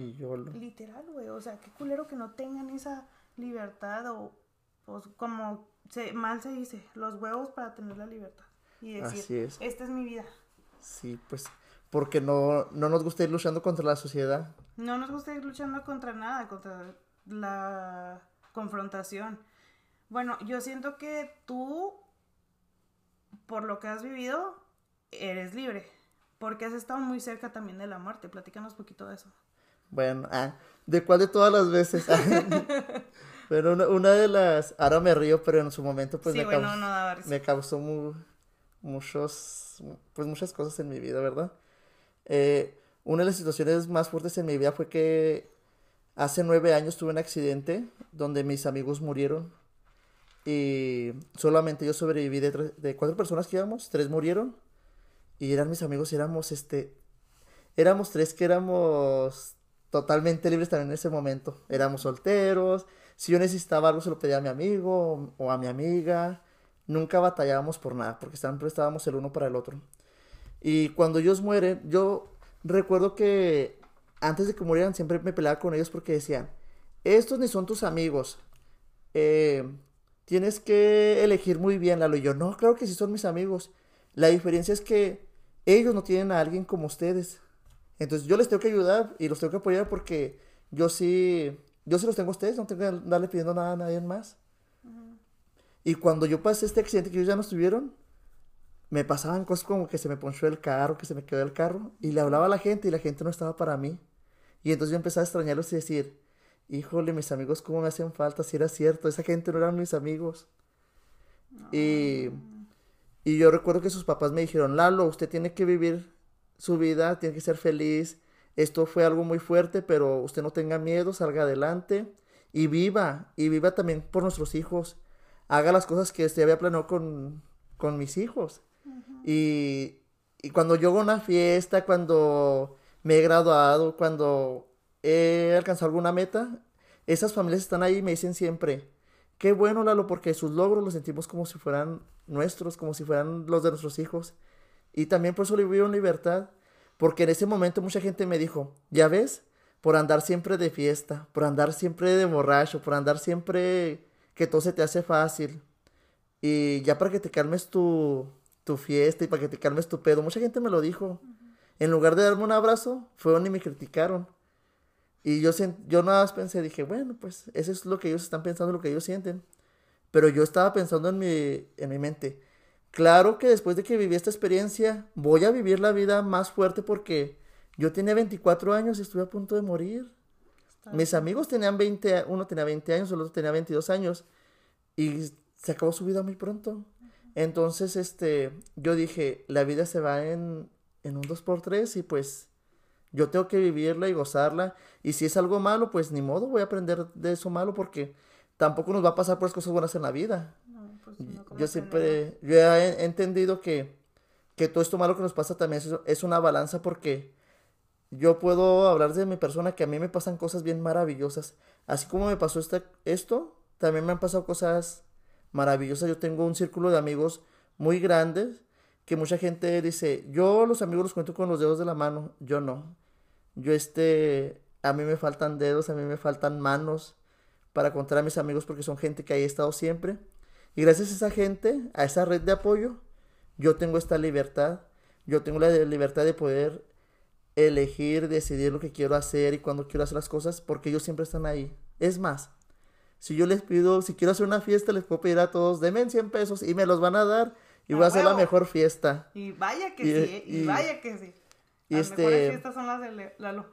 Y yo lo... Literal, güey. O sea, qué culero que no tengan esa libertad o, pues, como se, mal se dice, los huevos para tener la libertad. Y decir, Así es. esta es mi vida. Sí, pues, porque no, no nos gusta ir luchando contra la sociedad. No nos gusta ir luchando contra nada, contra la confrontación. Bueno, yo siento que tú, por lo que has vivido, eres libre. Porque has estado muy cerca también de la muerte. Platícanos un poquito de eso. Bueno, ah, ¿de cuál de todas las veces? pero una, una de las... Ahora me río, pero en su momento pues sí, me, güey, caus- no, me causó mu- muchos, pues muchas cosas en mi vida, ¿verdad? Eh, una de las situaciones más fuertes en mi vida fue que hace nueve años tuve un accidente donde mis amigos murieron y solamente yo sobreviví de, tre- de cuatro personas que íbamos, tres murieron y eran mis amigos, éramos este, éramos tres que éramos totalmente libres también en ese momento, éramos solteros, si yo necesitaba algo se lo pedía a mi amigo o a mi amiga, nunca batallábamos por nada, porque siempre estábamos el uno para el otro. Y cuando ellos mueren, yo recuerdo que antes de que murieran siempre me peleaba con ellos porque decían, estos ni son tus amigos. Eh, tienes que elegir muy bien, Lalo. Y yo, no, claro que sí son mis amigos. La diferencia es que ellos no tienen a alguien como ustedes. Entonces yo les tengo que ayudar y los tengo que apoyar porque yo sí, yo sí los tengo a ustedes, no tengo que darle pidiendo nada a nadie más. Y cuando yo pasé este accidente que ellos ya no estuvieron, me pasaban cosas como que se me ponchó el carro, que se me quedó el carro, y le hablaba a la gente y la gente no estaba para mí. Y entonces yo empecé a extrañarlos y decir, híjole, mis amigos, ¿cómo me hacen falta? Si era cierto, esa gente no eran mis amigos. Y, y yo recuerdo que sus papás me dijeron, Lalo, usted tiene que vivir su vida, tiene que ser feliz. Esto fue algo muy fuerte, pero usted no tenga miedo, salga adelante y viva, y viva también por nuestros hijos. Haga las cosas que usted había planeado con, con mis hijos. y, y cuando yo hago una fiesta, cuando me he graduado, cuando he alcanzado alguna meta, esas familias están ahí y me dicen siempre, qué bueno Lalo, porque sus logros los sentimos como si fueran nuestros, como si fueran los de nuestros hijos. Y también por eso le en libertad, porque en ese momento mucha gente me dijo, ya ves, por andar siempre de fiesta, por andar siempre de borracho, por andar siempre que todo se te hace fácil. Y ya para que te calmes tu, tu fiesta y para que te calmes tu pedo, mucha gente me lo dijo. En lugar de darme un abrazo, fueron y me criticaron. Y yo, yo nada más pensé, dije, bueno, pues eso es lo que ellos están pensando, lo que ellos sienten. Pero yo estaba pensando en mi, en mi mente, claro que después de que viví esta experiencia, voy a vivir la vida más fuerte porque yo tenía 24 años y estuve a punto de morir. Mis amigos tenían 20, uno tenía 20 años, el otro tenía 22 años. Y se acabó su vida muy pronto. Entonces, este, yo dije, la vida se va en, en un 2x3 y pues yo tengo que vivirla y gozarla. Y si es algo malo, pues ni modo, voy a aprender de eso malo porque tampoco nos va a pasar por las cosas buenas en la vida. Pues, yo siempre, yo he entendido que, que todo esto malo que nos pasa también es, es una balanza porque yo puedo hablar de mi persona que a mí me pasan cosas bien maravillosas. Así como me pasó este, esto, también me han pasado cosas maravillosas. Yo tengo un círculo de amigos muy grandes que mucha gente dice, yo los amigos los cuento con los dedos de la mano, yo no. Yo este, a mí me faltan dedos, a mí me faltan manos para contar a mis amigos porque son gente que ha estado siempre. Y gracias a esa gente, a esa red de apoyo, yo tengo esta libertad. Yo tengo la libertad de poder elegir, decidir lo que quiero hacer y cuando quiero hacer las cosas porque ellos siempre están ahí. Es más, si yo les pido, si quiero hacer una fiesta, les puedo pedir a todos, denme 100 pesos y me los van a dar y voy a hacer la mejor fiesta. Y vaya que sí, y, vaya que sí. Las este, mejores fiestas son las de Lalo.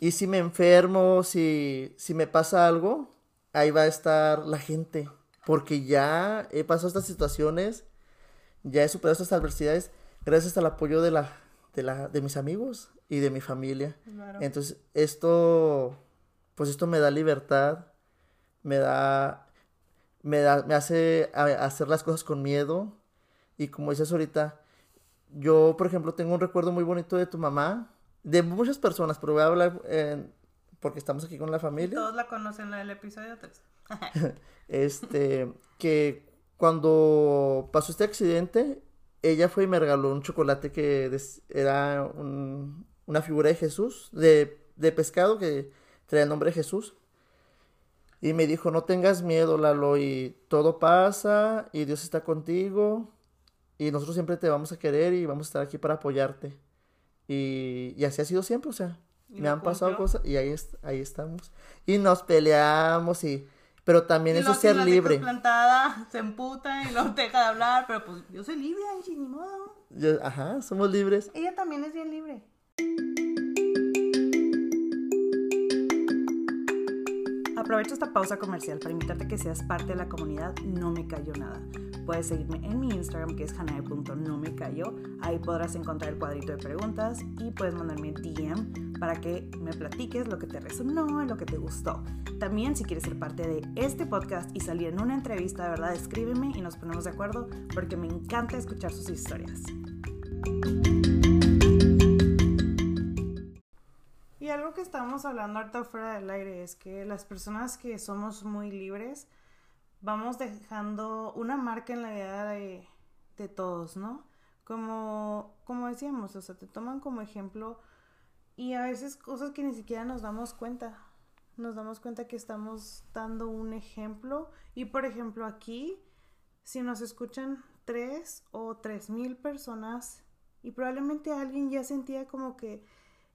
Y si me enfermo, si, si me pasa algo, ahí va a estar la gente. Porque ya he pasado estas situaciones, ya he superado estas adversidades gracias al apoyo de la, de la, de mis amigos y de mi familia. Entonces, esto, pues esto me da libertad, me da, me da, me hace hacer las cosas con miedo. Y como dices ahorita, yo, por ejemplo, tengo un recuerdo muy bonito de tu mamá, de muchas personas, pero voy a hablar porque estamos aquí con la familia. Todos la conocen, la del episodio 3. este, que cuando pasó este accidente, ella fue y me regaló un chocolate que era una figura de Jesús, de, de pescado que traía el nombre de Jesús. Y me dijo, no tengas miedo, Lalo, y todo pasa, y Dios está contigo, y nosotros siempre te vamos a querer y vamos a estar aquí para apoyarte. Y, y así ha sido siempre, o sea, me han pasado cosas y ahí, ahí estamos. Y nos peleamos y... Pero también eso es ser libre. plantada, se emputa y no deja de hablar, pero pues yo soy libre, Angie, ni modo. ajá, somos libres. Ella también es bien libre. Aprovecho esta pausa comercial para invitarte a que seas parte de la comunidad No Me Cayó Nada. Puedes seguirme en mi Instagram que es cayó Ahí podrás encontrar el cuadrito de preguntas y puedes mandarme DM para que me platiques lo que te resonó, lo que te gustó. También si quieres ser parte de este podcast y salir en una entrevista, de verdad, escríbeme y nos ponemos de acuerdo porque me encanta escuchar sus historias. Algo que estábamos hablando ahorita fuera del aire es que las personas que somos muy libres vamos dejando una marca en la vida de, de todos, ¿no? Como, como decíamos, o sea, te toman como ejemplo y a veces cosas que ni siquiera nos damos cuenta, nos damos cuenta que estamos dando un ejemplo. Y por ejemplo, aquí, si nos escuchan tres o tres mil personas, y probablemente alguien ya sentía como que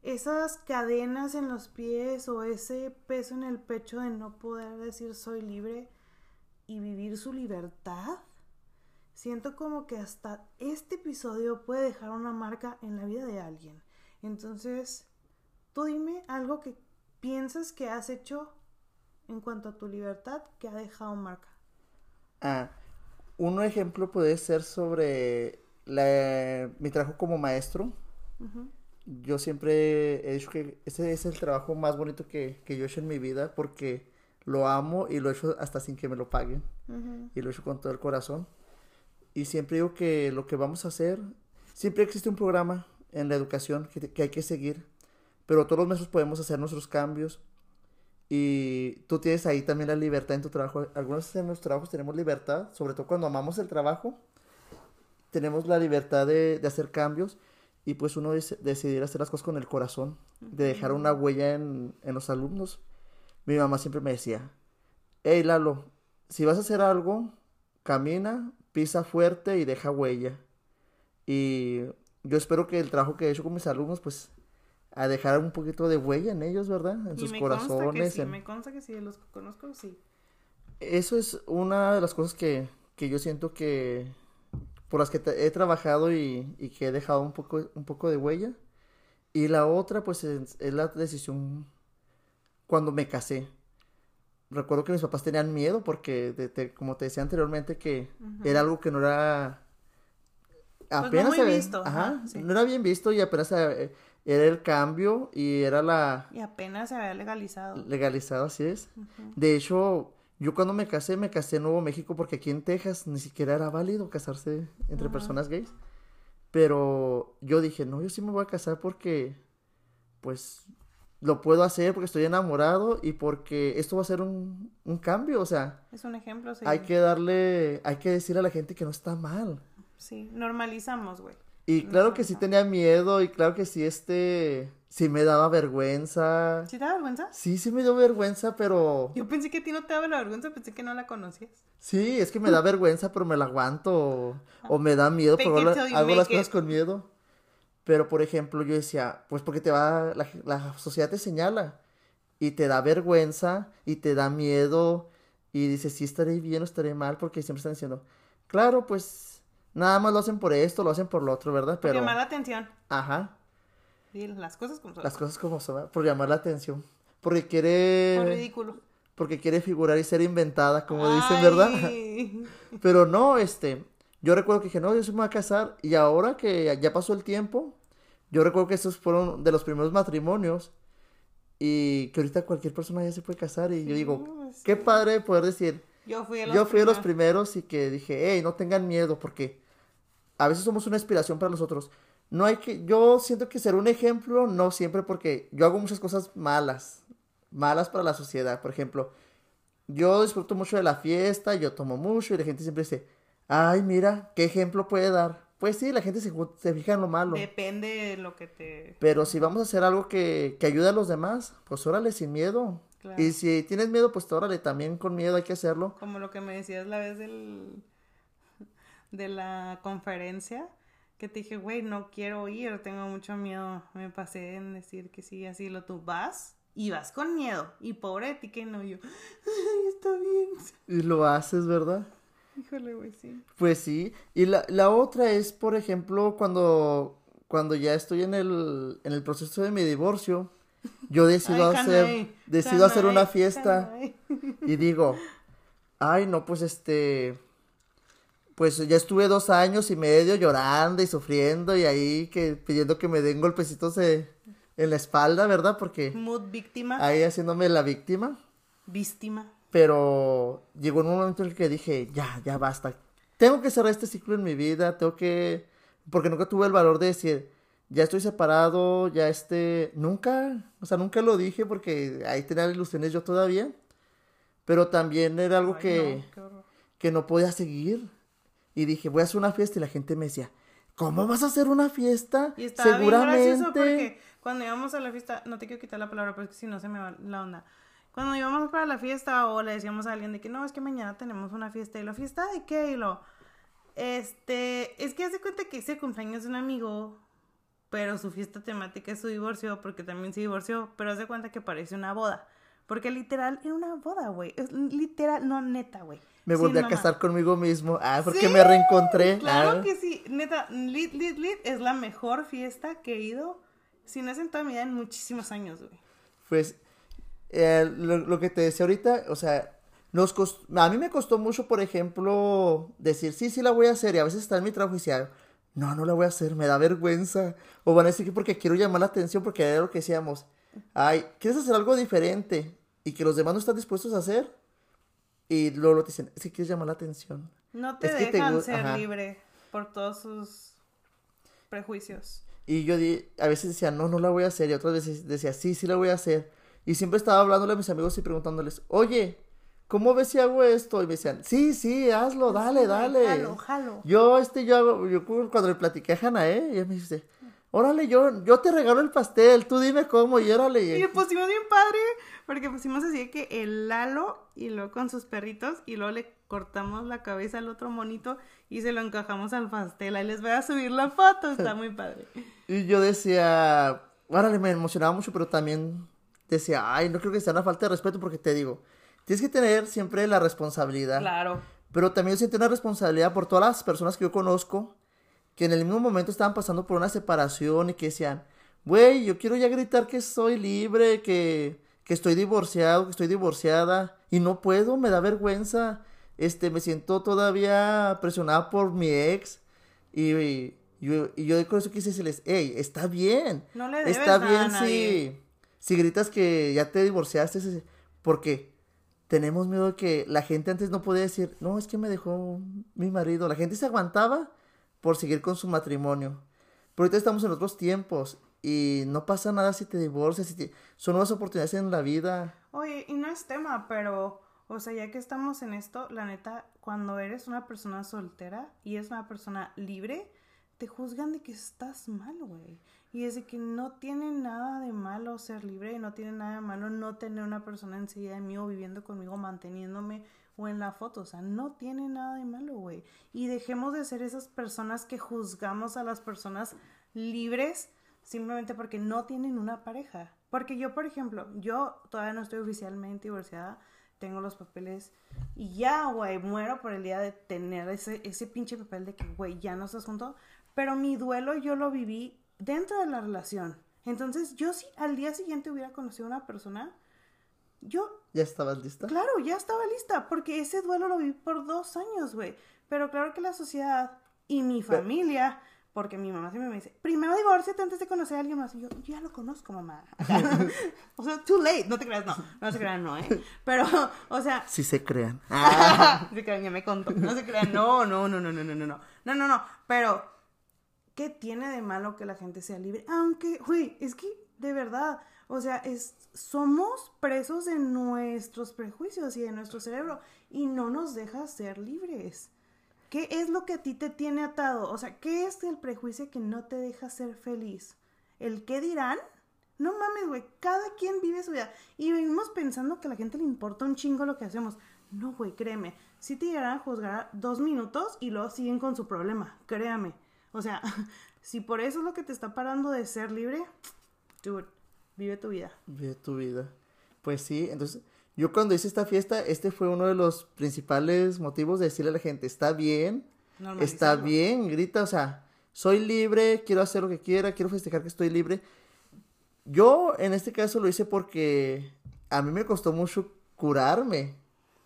esas cadenas en los pies o ese peso en el pecho de no poder decir soy libre y vivir su libertad, siento como que hasta este episodio puede dejar una marca en la vida de alguien. Entonces, tú dime algo que piensas que has hecho en cuanto a tu libertad que ha dejado marca. Ah, un ejemplo puede ser sobre mi trabajo como maestro. Yo siempre he dicho que ese es el trabajo más bonito que, yo he hecho en mi vida porque lo amo y lo he hecho hasta sin que me lo paguen. Y lo he hecho con todo el corazón. Y siempre digo que lo que vamos a hacer, siempre existe un programa en la educación que, que hay que seguir, pero todos los meses podemos hacer nuestros cambios. Y tú tienes ahí también la libertad en tu trabajo. Algunos en nuestros trabajos tenemos libertad, sobre todo cuando amamos el trabajo, tenemos la libertad de, de hacer cambios y pues uno decidir hacer las cosas con el corazón, de dejar una huella en, en los alumnos. Mi mamá siempre me decía, hey Lalo, si vas a hacer algo, camina, pisa fuerte y deja huella. Y yo espero que el trabajo que he hecho con mis alumnos, pues, a dejar un poquito de huella en ellos, ¿verdad? En sus corazones. sí, Me consta que sí, los conozco, sí. Eso es una de las cosas que, que yo siento que, por las que he trabajado y, y, que he dejado un poco, un poco de huella. Y la otra, pues, es, la decisión cuando me casé. Recuerdo que mis papás tenían miedo porque, como te decía anteriormente, que era algo que no era... Pues apenas no visto. Ajá, no era bien visto y apenas era el cambio y era la... Y apenas se había legalizado. Legalizado, así es. De hecho, yo cuando me casé, me casé en Nuevo México porque aquí en Texas ni siquiera era válido casarse entre personas gays. Pero yo dije, no, yo sí me voy a casar porque, pues, lo puedo hacer porque estoy enamorado y porque esto va a ser un, un cambio, o sea. Es un ejemplo, sí. Hay que darle, hay que decir a la gente que no está mal. Sí, normalizamos, güey. Y claro que sí tenía miedo y claro que sí, este, sí me daba vergüenza. ¿Sí te daba vergüenza? Sí, sí me dio vergüenza, pero... Yo pensé que a ti no te daba la vergüenza, pensé que no la conocías. Sí, es que me da vergüenza, pero me la aguanto. O, me da miedo, pero hago las cosas con miedo. Pero, por ejemplo, yo decía, pues porque te va, la, la sociedad te señala. Y te da vergüenza, y te da miedo, y dices, sí estaré bien o estaré mal, porque siempre están diciendo, claro, pues nada más lo hacen por esto, lo hacen por lo otro, ¿verdad? Pero... Por llamar la atención. Ajá las cosas como son. Las cosas como son, por llamar la atención. Porque quiere... Por ridículo. Porque quiere figurar y ser inventada, como dicen, ¿verdad? Pero no, este... Yo recuerdo que dije, no, yo se me voy a casar. Y ahora que ya pasó el tiempo, yo recuerdo que esos fueron de los primeros matrimonios. Y que ahorita cualquier persona ya se puede casar. Y yo digo, pues qué padre poder decir. Yo fui, yo fui de los primeros y que dije, hey, no tengan miedo porque a veces somos una inspiración para los otros no hay que, yo siento que ser un ejemplo, no siempre porque yo hago muchas cosas malas, malas para la sociedad. Por ejemplo, yo disfruto mucho de la fiesta, yo tomo mucho y la gente siempre dice, ay, mira, ¿qué ejemplo puede dar? Pues sí, la gente se, se fija en lo malo. Depende de lo que te... Pero si vamos a hacer algo que, que ayude a los demás, pues órale sin miedo. Y si tienes miedo, pues órale también con miedo hay que hacerlo. Como lo que me decías la vez del, de la conferencia que te dije, güey, no quiero ir, tengo mucho miedo. Me pasé en decir que sí, así lo tú vas y vas con miedo. Y pobre de ti que no, yo, ay, está bien. Y lo haces, ¿verdad? Híjole, güey, sí. Pues sí. Y la, la otra es, por ejemplo, cuando, cuando ya estoy en el, en el proceso de mi divorcio, yo decido hacer, decido hacer una fiesta. Y digo, ay, no, pues este pues ya estuve dos años y medio llorando y sufriendo y ahí que pidiendo que me den golpecitos en la espalda, ¿verdad? Porque... Mood víctima. Ahí haciéndome la víctima. Víctima. Pero llegó un momento en el que dije, ya, ya basta. Tengo que cerrar este ciclo en mi vida, tengo que... Porque nunca tuve el valor de decir, ya estoy separado, ya este... Nunca, o sea, nunca lo dije porque ahí tenía ilusiones yo todavía. Pero también era algo que, que no podía seguir. Y dije, voy a hacer una fiesta y la gente me decía, ¿cómo vas a hacer una fiesta? Y estaba Seguramente. Bien porque cuando íbamos a la fiesta, no te quiero quitar la palabra porque si no se me va la onda. cuando íbamos para la fiesta o le decíamos a alguien de que no, es que mañana tenemos una fiesta y la fiesta de qué y lo... Este, es que hace cuenta que hice cumpleaños de un amigo, pero su fiesta temática es su divorcio porque también se divorció, pero hace cuenta que parece una boda. Porque literal era una boda, güey. Literal, no, neta, güey. Me volví a casar conmigo mismo. Ah, porque Sí, me reencontré. Claro Ah. que sí, neta, Lit Lit Lit es la mejor fiesta que he ido, si no es en toda mi vida, en muchísimos años, güey. Pues eh, lo, lo que te decía ahorita, o sea, nos cost- a mí me costó mucho, por ejemplo, decir, sí, sí la voy a hacer, y a veces está en mi trabajo y decía, no, no la voy a hacer, me da vergüenza, o van a decir que porque quiero llamar la atención, porque era lo que decíamos, ay, ¿quieres hacer algo diferente? Y que los demás no están dispuestos a hacer, y luego te dicen, es que quieres llamar la atención. No te Es que te dejan ser ajá. libre por todos sus prejuicios. Y yo di- a veces decía, no, no la voy a hacer. Y otras veces decía, sí, sí la voy a hacer. Y siempre estaba hablándole a mis amigos y preguntándoles, oye, ¿cómo ves si hago esto? Y me decían, sí, sí, hazlo, dale, dale. Jalo, jalo. Yo, este, yo hago, yo cu- cuando le platiqué a Hanae, ella me dice, órale, yo, yo te regalo el pastel, tú dime cómo, y órale. Y le pusimos bien padre, porque pusimos así que el Lalo y luego con sus perritos y luego le cortamos la cabeza al otro monito y se lo encajamos al pastel. Ahí les voy a subir la foto, está muy padre. Y yo decía, órale, me emocionaba mucho, pero también decía, ay, no creo que sea una falta de respeto, porque te digo, tienes que tener siempre la responsabilidad. Claro. Pero también siento una responsabilidad por todas las personas que yo conozco que en el mismo momento estaban pasando por una separación y que decían, güey, yo quiero ya gritar que soy libre, que, que estoy divorciado, que estoy divorciada y no puedo, me da vergüenza, este, me siento todavía presionada por mi ex y, y yo, y yo con eso quise decirles, hey, está bien, No le debes está nada bien a si, si gritas que ya te divorciaste, porque tenemos miedo de que la gente antes no podía decir, no, es que me dejó mi marido. La gente se aguantaba por seguir con su matrimonio. Pero ahorita estamos en otros tiempos y no pasa nada si te divorcias. Son nuevas oportunidades en la vida. Oye, y no es tema, pero, o sea, ya que estamos en esto, la neta, cuando eres una persona soltera y es una persona libre, te juzgan de que estás mal, güey. Y es de que no tiene nada de malo ser libre y no tiene nada de malo no tener una persona enseguida de mí viviendo conmigo, manteniéndome o en la foto. O sea, no tiene nada de malo, güey. Y dejemos de ser esas personas que juzgamos a las personas libres simplemente porque no tienen una pareja. Porque yo, por ejemplo, yo todavía no estoy oficialmente divorciada, tengo los papeles y ya, güey, muero por el día de tener ese, ese pinche papel de que, güey, ya no estás junto. Pero mi duelo yo lo viví dentro de la relación. Entonces, yo si al día siguiente hubiera conocido a una persona, yo ¿Ya estabas lista? Claro, ya estaba lista, porque ese duelo lo viví por dos años, güey. Pero claro que la sociedad y mi familia, porque mi mamá siempre me dice, primero divórciate antes de conocer a alguien más. Y yo, ya lo conozco, mamá. o sea, too late, no te creas, no, no se crean, no, ¿eh? Pero, o sea, Si se crean. se crean, ya me contó. No se crean, no, no, no, no, no, no, no, no, no, no, no, pero, ¿qué tiene de malo que la gente sea libre? Aunque, güey, es que, de verdad, o sea, es, somos presos de nuestros prejuicios y de nuestro cerebro y no nos deja ser libres. ¿Qué es lo que a ti te tiene atado? O sea, ¿qué es el prejuicio que no te deja ser feliz? ¿El qué dirán? No mames, güey, cada quien vive su vida. Y vivimos pensando que a la gente le importa un chingo lo que hacemos. No, güey, créeme. Si te llegarán a juzgar dos minutos y luego siguen con su problema, créame. O sea, si por eso es lo que te está parando de ser libre, dude, vive tu vida. Vive tu vida. Pues sí, entonces yo cuando hice esta fiesta, este fue uno de los principales motivos de decirle a la gente, está bien, está bien, grita, o sea, soy libre, quiero hacer lo que quiera, quiero festejar que estoy libre. Yo en este caso lo hice porque a mí me costó mucho curarme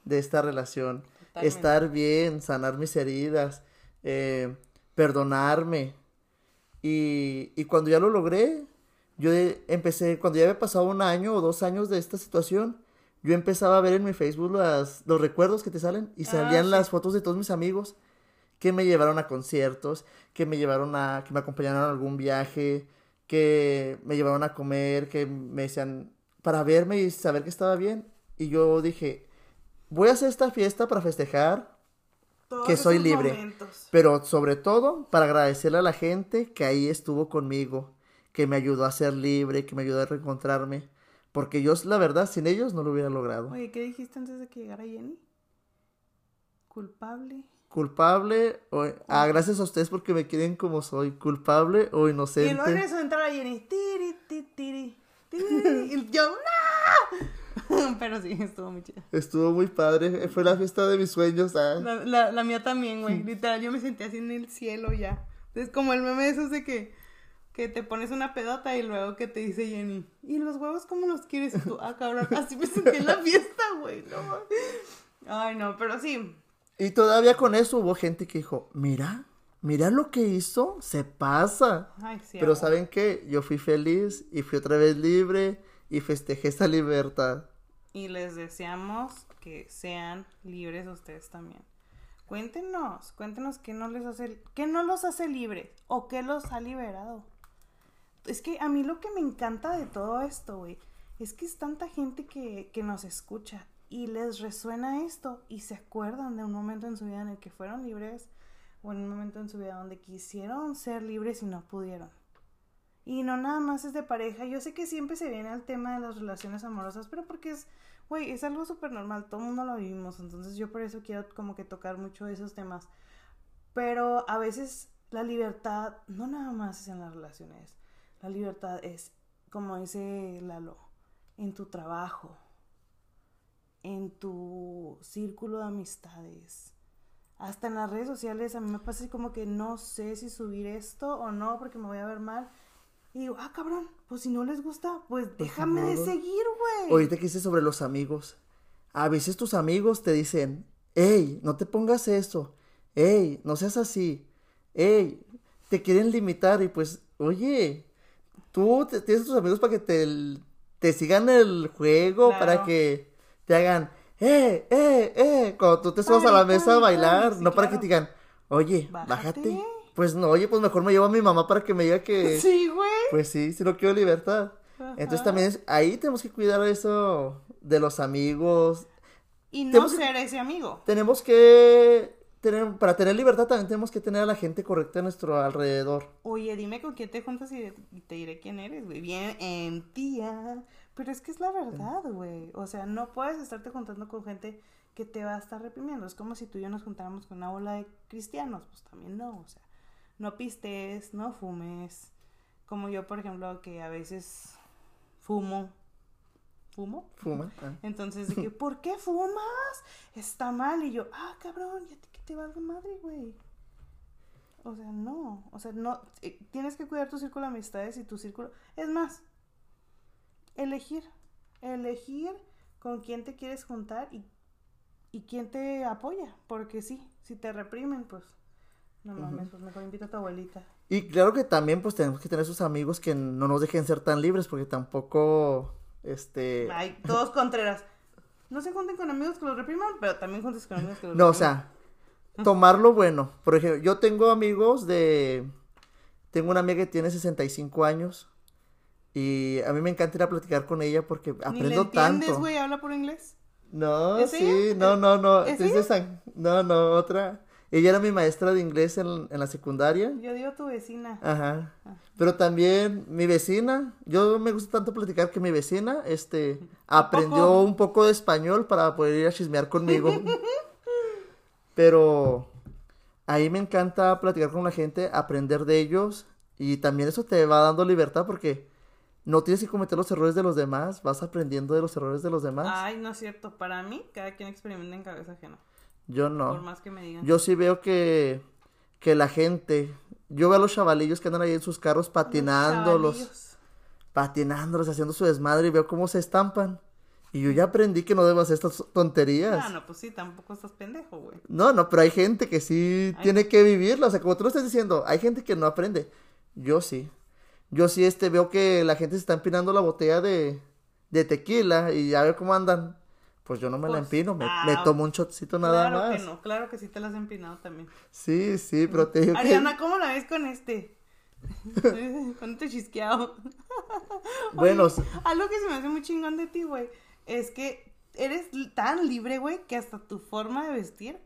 de esta relación, Totalmente. estar bien, sanar mis heridas, eh, perdonarme. Y, y cuando ya lo logré, yo de- empecé, cuando ya había pasado un año o dos años de esta situación, yo empezaba a ver en mi Facebook las, los recuerdos que te salen y Ah, salían sí. las fotos de todos mis amigos que me llevaron a conciertos, que me llevaron a, que me acompañaron a algún viaje, que me llevaron a comer, que me decían para verme y saber que estaba bien. Y yo dije, voy a hacer esta fiesta para festejar, Todos que soy libre. momentos. pero sobre todo para agradecerle a la gente que ahí estuvo conmigo, que me ayudó a ser libre, que me ayudó a reencontrarme. Porque yo, la verdad, sin ellos no lo hubiera logrado. Oye, ¿qué dijiste antes de que llegara Jenny? ¿Culpable? Culpable o... Ah, gracias a ustedes porque me quieren como soy. Culpable o Y inocente. luego eso entrar a Jenny. Tiri, tiri, tiri, tiri, y yo, ¡no! Pero sí, estuvo muy chido. Estuvo muy padre. Fue la fiesta de mis sueños. ah. La, la, la mía también, güey. Literal, yo me sentí así en el cielo ya. Es como el meme de esos de que, que te pones una pedota y luego que te dice Jenny, ¿y los huevos cómo los quieres? Tú, ah, cabrón, así me sentí en la fiesta, güey, no. Ay, no, pero sí. Y todavía con eso hubo gente que dijo, mira, mira lo que hizo, se pasa. Ay, sí. Pero amor. ¿saben qué? Yo fui feliz y fui otra vez libre y festejé esa libertad. Y les deseamos que sean libres ustedes también. Cuéntenos, cuéntenos qué no les hace, qué no los hace libres o qué los ha liberado. Es que a mí lo que me encanta de todo esto, güey, es que es tanta gente que, que nos escucha y les resuena esto y se acuerdan de un momento en su vida en el que fueron libres o en un momento en su vida donde quisieron ser libres y no pudieron. Y no nada más es de pareja. Yo sé que siempre se viene al tema de las relaciones amorosas, pero porque es, güey, es algo súper normal. Todo el mundo lo vivimos. Entonces yo por eso quiero como que tocar mucho esos temas. Pero a veces la libertad no nada más es en las relaciones. La libertad es, como dice Lalo, en tu trabajo, en tu círculo de amistades. Hasta en las redes sociales a mí me pasa así como que no sé si subir esto o no porque me voy a ver mal. Y digo, ah, cabrón, pues si no les gusta, pues déjame de seguir, güey. Ahorita que hice sobre los amigos. A veces tus amigos te dicen, hey, no te pongas eso. Hey, no seas así. Hey, te quieren limitar y pues, oye, tú te- tienes tus amigos para que te, te sigan el juego, Claro. para que te hagan, eh, eh, eh, cuando tú te subas a la mesa a bailar, sí, no para que te digan, oye, Bájate. bájate. Pues no, oye, pues mejor me llevo a mi mamá para que me diga que... Sí, güey. Pues sí, si no quiero libertad. Entonces también es- ahí tenemos que cuidar eso de los amigos. Y no tenemos que- ser ese amigo. Tenemos que tener, para tener libertad también tenemos que tener a la gente correcta a nuestro alrededor. Oye, dime con quién te juntas y te diré quién eres, güey. Bien, en tía. Pero es que es la verdad, güey. O sea, no puedes estarte juntando con gente que te va a estar reprimiendo. Es como si tú y yo nos juntáramos con una bola de cristianos. Pues también no, o sea. No pistes, no fumes. Como yo, por ejemplo, que a veces fumo. ¿Fumo? Fuma. ah. Entonces, que, ¿por qué fumas? Está mal. Y yo, ah, cabrón, ya te, te valga madre, güey. O sea, no. O sea, no. eh, Tienes que cuidar tu círculo de amistades y tu círculo. Es más, elegir. Elegir con quién te quieres juntar y, y quién te apoya. Porque sí, si te reprimen, pues. No mames, pues mejor invita a tu abuelita. Y claro que también pues tenemos que tener esos amigos que no nos dejen ser tan libres porque tampoco, este... Ay, todos contreras. No se junten con amigos que los repriman, pero también juntes con amigos que los No, o sea, tomar lo bueno. Por ejemplo, yo tengo amigos de... Tengo una amiga que tiene 65 años y a mí me encanta ir a platicar con ella porque Ni le aprendo entiendes, tanto. güey, habla por inglés. No, ¿Es sí, ella? no, no, no. ¿Es es de San- No, no, otra. Ella era mi maestra de inglés en, en la secundaria. Yo digo tu vecina. Ajá. Pero también mi vecina, yo me gusta tanto platicar que mi vecina, este, aprendió poco? un poco de español para poder ir a chismear conmigo. Pero ahí me encanta platicar con la gente, aprender de ellos y también eso te va dando libertad porque no tienes que cometer los errores de los demás, vas aprendiendo de los errores de los demás. Ay, no es cierto. Para mí, cada quien experimenta en cabeza ajena. Yo Por no. más que me digan. Yo sí veo que, que la gente, yo veo a los chavalillos que andan ahí en sus carros patinándolos. Chavalillos. patinándolos, haciendo su desmadre y veo cómo se estampan. Y yo ya aprendí que no debo hacer estas tonterías. Ah, no, pues sí, tampoco estás pendejo, güey. No, no, pero hay gente que sí tiene que vivirla. O sea, como tú lo estás diciendo, hay gente que no aprende. Yo sí. Yo sí, este, veo que la gente se está empinando la botella de, de tequila y ya veo cómo andan. Pues yo no me la Pues, empino, me, ah, me tomo un shotcito nada claro más. que no, claro que sí te las has empinado también. Sí, sí, pero te digo que... Ariana, ¿cómo la ves con este? con este chisqueado. Bueno, Oye, algo que se me hace muy chingón de ti, güey, es que eres tan libre, güey, que hasta tu forma de vestir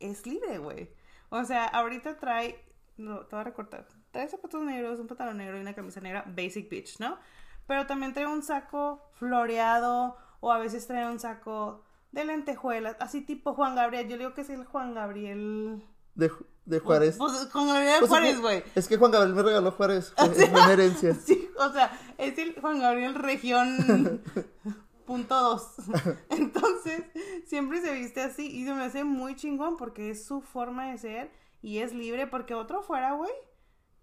es libre, güey. O sea, ahorita trae, no, te voy a recortar, trae zapatos negros, un pantalón negro y una camisa negra, basic bitch, ¿no? pero también trae un saco floreado o a veces trae un saco de lentejuelas, así tipo Juan Gabriel. Yo digo que es el Juan Gabriel. De, de Juárez. Pues, pues Juan Gabriel Pues, Juárez, es- güey. Es que Juan Gabriel me regaló Juárez. Fue, fue una herencia. Sí, o sea, es el Juan Gabriel región punto dos. Entonces, siempre se viste así y se me hace muy chingón porque es su forma de ser y es libre porque otro fuera, güey.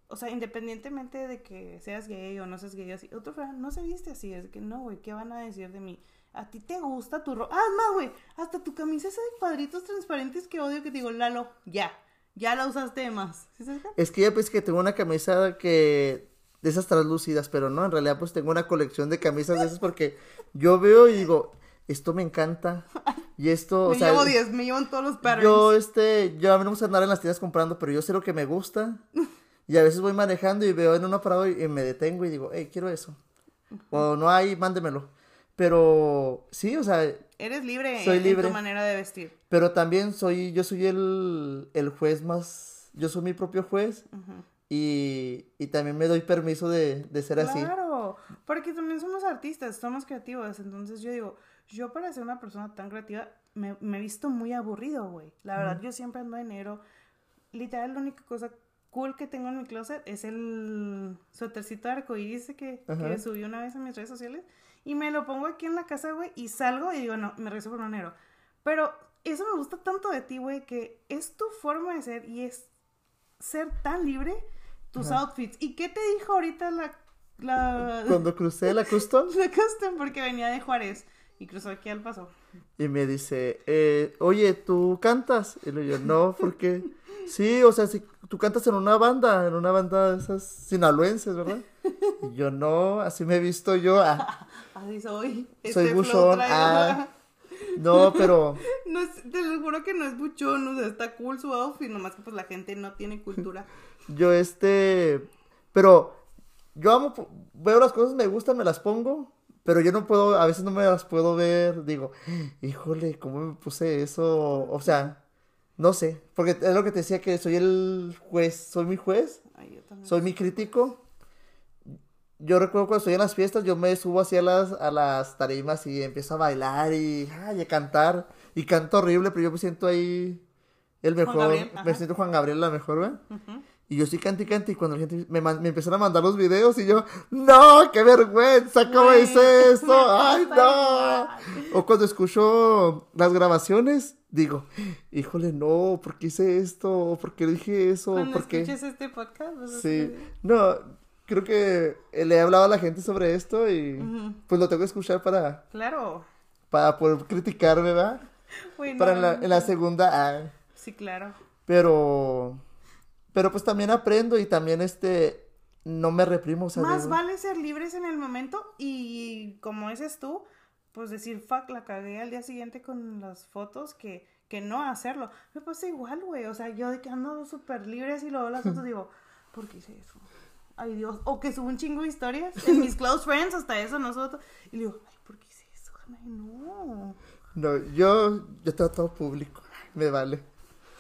O sea, independientemente de que seas gay o no seas gay, así, otro fuera no se viste así. Es que no, güey, ¿qué van a decir de mí? ¿A ti te gusta tu ropa? Ah, más, güey, hasta tu camisa esa de cuadritos transparentes que odio que te digo, Lalo, ya, ya la usaste más. ¿Sí? Es que ya pues que tengo una camisa que de esas translúcidas, pero no, en realidad pues tengo una colección de camisas de esas porque yo veo y digo, esto me encanta. Y esto, o me sea, llevo 10, me llevo en todos los patterns. yo este, yo a mí no me gusta andar en las tiendas comprando, pero yo sé lo que me gusta. Y a veces voy manejando y veo en una parada y, y me detengo y digo, hey, quiero eso. O no hay, mándemelo. Pero sí, o sea, Eres libre Soy en libre. tu manera de vestir. pero también soy, yo soy el, el juez más, yo soy mi propio juez y, y también me doy permiso de, de ser así. Claro, porque también somos artistas, somos creativos. Entonces yo digo, yo para ser una persona tan creativa me, me he visto muy aburrido, güey. La verdad, yo siempre ando de negro. Literal, la única cosa cool que tengo en mi closet es el suétercito de arcoíris que, que Ajá. subí una vez en mis redes sociales. Y me lo pongo aquí en la casa, güey, y salgo y digo, no, me regreso con un negro. Pero eso me gusta tanto de ti, güey, que es tu forma de ser y es ser tan libre tus Ajá. outfits. ¿Y qué te dijo ahorita la, la, Cuando crucé la custom la custom? Porque venía de Juárez y cruzó aquí al paso. y me dice, eh, oye, ¿tú cantas? Y le digo, no, porque sí, o sea, si tú cantas en una banda, en una banda de esas sinaloenses, ¿verdad? Y yo no, así me he visto yo. ah, Así soy. Soy flow buchón, trae- ah. no, pero No es, te lo juro que no es buchón, o sea, está cool su outfit, nomás que pues la gente no tiene cultura. Yo este, pero yo amo, veo las cosas, me gustan, me las pongo, pero yo no puedo, a veces no me las puedo ver, digo, híjole, ¿cómo me puse eso? O sea, no sé, porque es lo que te decía que soy el juez, soy mi juez, Ay, yo también. soy mi crítico. Yo recuerdo cuando estoy en las fiestas, yo me subo así a las, a las tarimas y empiezo a bailar y, ay, a cantar. Y canto horrible, pero yo me siento ahí el mejor. Me siento Juan Gabriel la mejor, ¿verdad? Y yo sí canto y canto y cuando la gente me, me empezaron a mandar los videos y yo, no, qué vergüenza, ¿cómo Güey, hice esto? ¡Ay, no! O cuando escucho las grabaciones, digo, híjole, no, ¿por qué hice esto? ¿O ¿Por qué dije eso? Cuando ¿Por qué? escuches este podcast, vas a Sí, no, creo que eh, le he hablado a la gente sobre esto y pues lo tengo que escuchar para, Claro. para poder criticar, ¿verdad? Para en la, en la no. segunda, ah, Sí, claro. pero, pero pues también aprendo y también este, no me reprimo, o sea, Más vale ser libres en el momento y como dices tú, pues decir, fuck, la cagué al día siguiente con las fotos que, que no hacerlo. Me pasa igual, güey. O sea, yo de que ando súper libre así luego las fotos digo, ¿por qué hice eso? Ay, Dios. O que subo un chingo de historias en mis close friends, hasta eso nosotros. Y digo, ay, ¿por qué hice eso? Hanna? No. no, yo, yo todo público, me vale.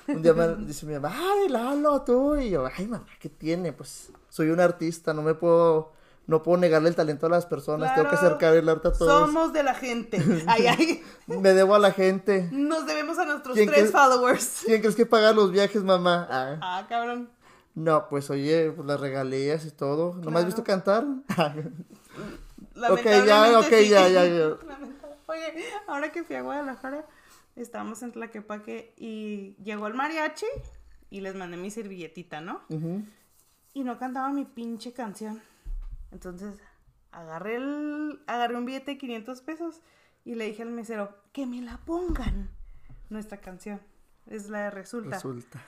Un día me dice mi mamá, ay, Lalo, tú, y yo, ay, mamá, ¿qué tiene? Pues soy un artista, no me puedo, no puedo negarle el talento a las personas, tengo que Claro. acercar el arte a todos. Somos de la gente. Ay, ay. Me debo a la gente. Nos debemos a nuestros ¿Quién tres crees? followers. ¿Quién crees que paga los viajes, mamá? Ah. Ah, cabrón. No, pues oye, pues las regalías y todo. ¿No me has Claro. visto cantar? Ok, ya, ok, sí. ya, ya, ya. Oye, ahora que fui a Guadalajara, estábamos en Tlaquepaque y llegó el mariachi y les mandé mi servilletita, ¿no? Y no cantaba mi pinche canción. Entonces, agarré, el, agarré un billete de 500 pesos y le dije al mesero, que me la pongan. Nuestra canción. Es la de Resulta. Resulta.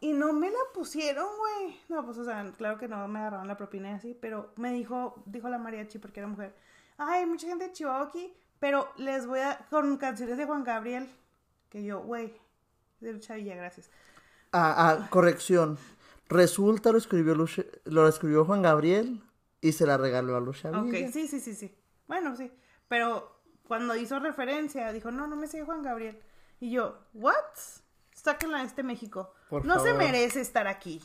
Y no me la pusieron, güey. No, pues, o sea, claro que no me agarraron la propina y así, pero me dijo, dijo la mariachi porque era mujer. Ay, mucha gente de Chihuahua aquí, pero les voy a, con canciones de Juan Gabriel. Que yo, güey, de Lucha Villa, gracias. Ah, ah, corrección. Resulta lo escribió, Lucha- lo escribió Juan Gabriel y se la regaló a Lucha Ok, Villa. sí, sí, sí, sí. Bueno, sí. Pero cuando hizo referencia, dijo, no, no me sé Juan Gabriel. Y yo, ¿what? Sáquenla de este México. Por no se merece estar aquí.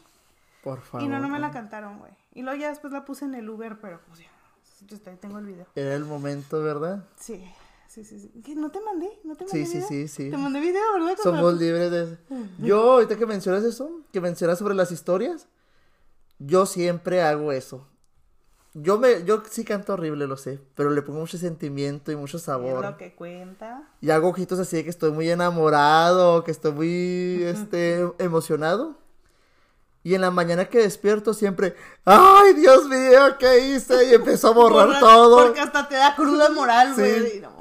Por favor. Y no, no me la cantaron, güey. Y luego ya después la puse en el Uber, pero pues ya. Tengo el video. Era el momento, ¿verdad? Sí, sí, sí. sí. ¿Qué? ¿No te mandé? ¿No te Sí, mandé sí, video? sí, sí. Te mandé video, ¿verdad? Somos libres de... Yo, ahorita que mencionas eso, que mencionas sobre las historias, yo siempre hago eso. Yo me, yo sí canto horrible, lo sé, pero le pongo mucho sentimiento y mucho Es sabor. lo que cuenta. Y hago ojitos así de que estoy muy enamorado, que estoy muy, este, emocionado. Y en la mañana que despierto siempre, ¡ay, Dios mío, qué hice! Y empezó a borrar Borra- todo. Porque hasta te da cruda moral, Sí. güey. No, güey.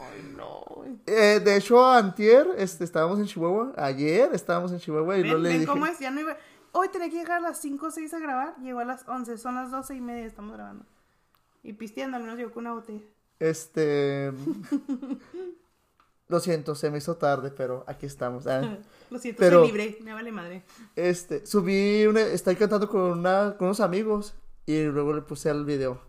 Eh, de hecho, antier, este, estábamos en Chihuahua, ayer estábamos en Chihuahua y no Ven, le ven dije... cómo es, ya no iba. Hoy tenía que llegar a las 5 o 6 a grabar. Llegó a las 11, son las 12 y media, estamos grabando. Y pisteando, al menos llegó con una botella. Este. Lo siento, se me hizo tarde, pero aquí estamos. ah. Lo siento, Pero- soy libre, me vale madre. Este, subí, una, estoy cantando con, una, con unos amigos y luego le puse al video.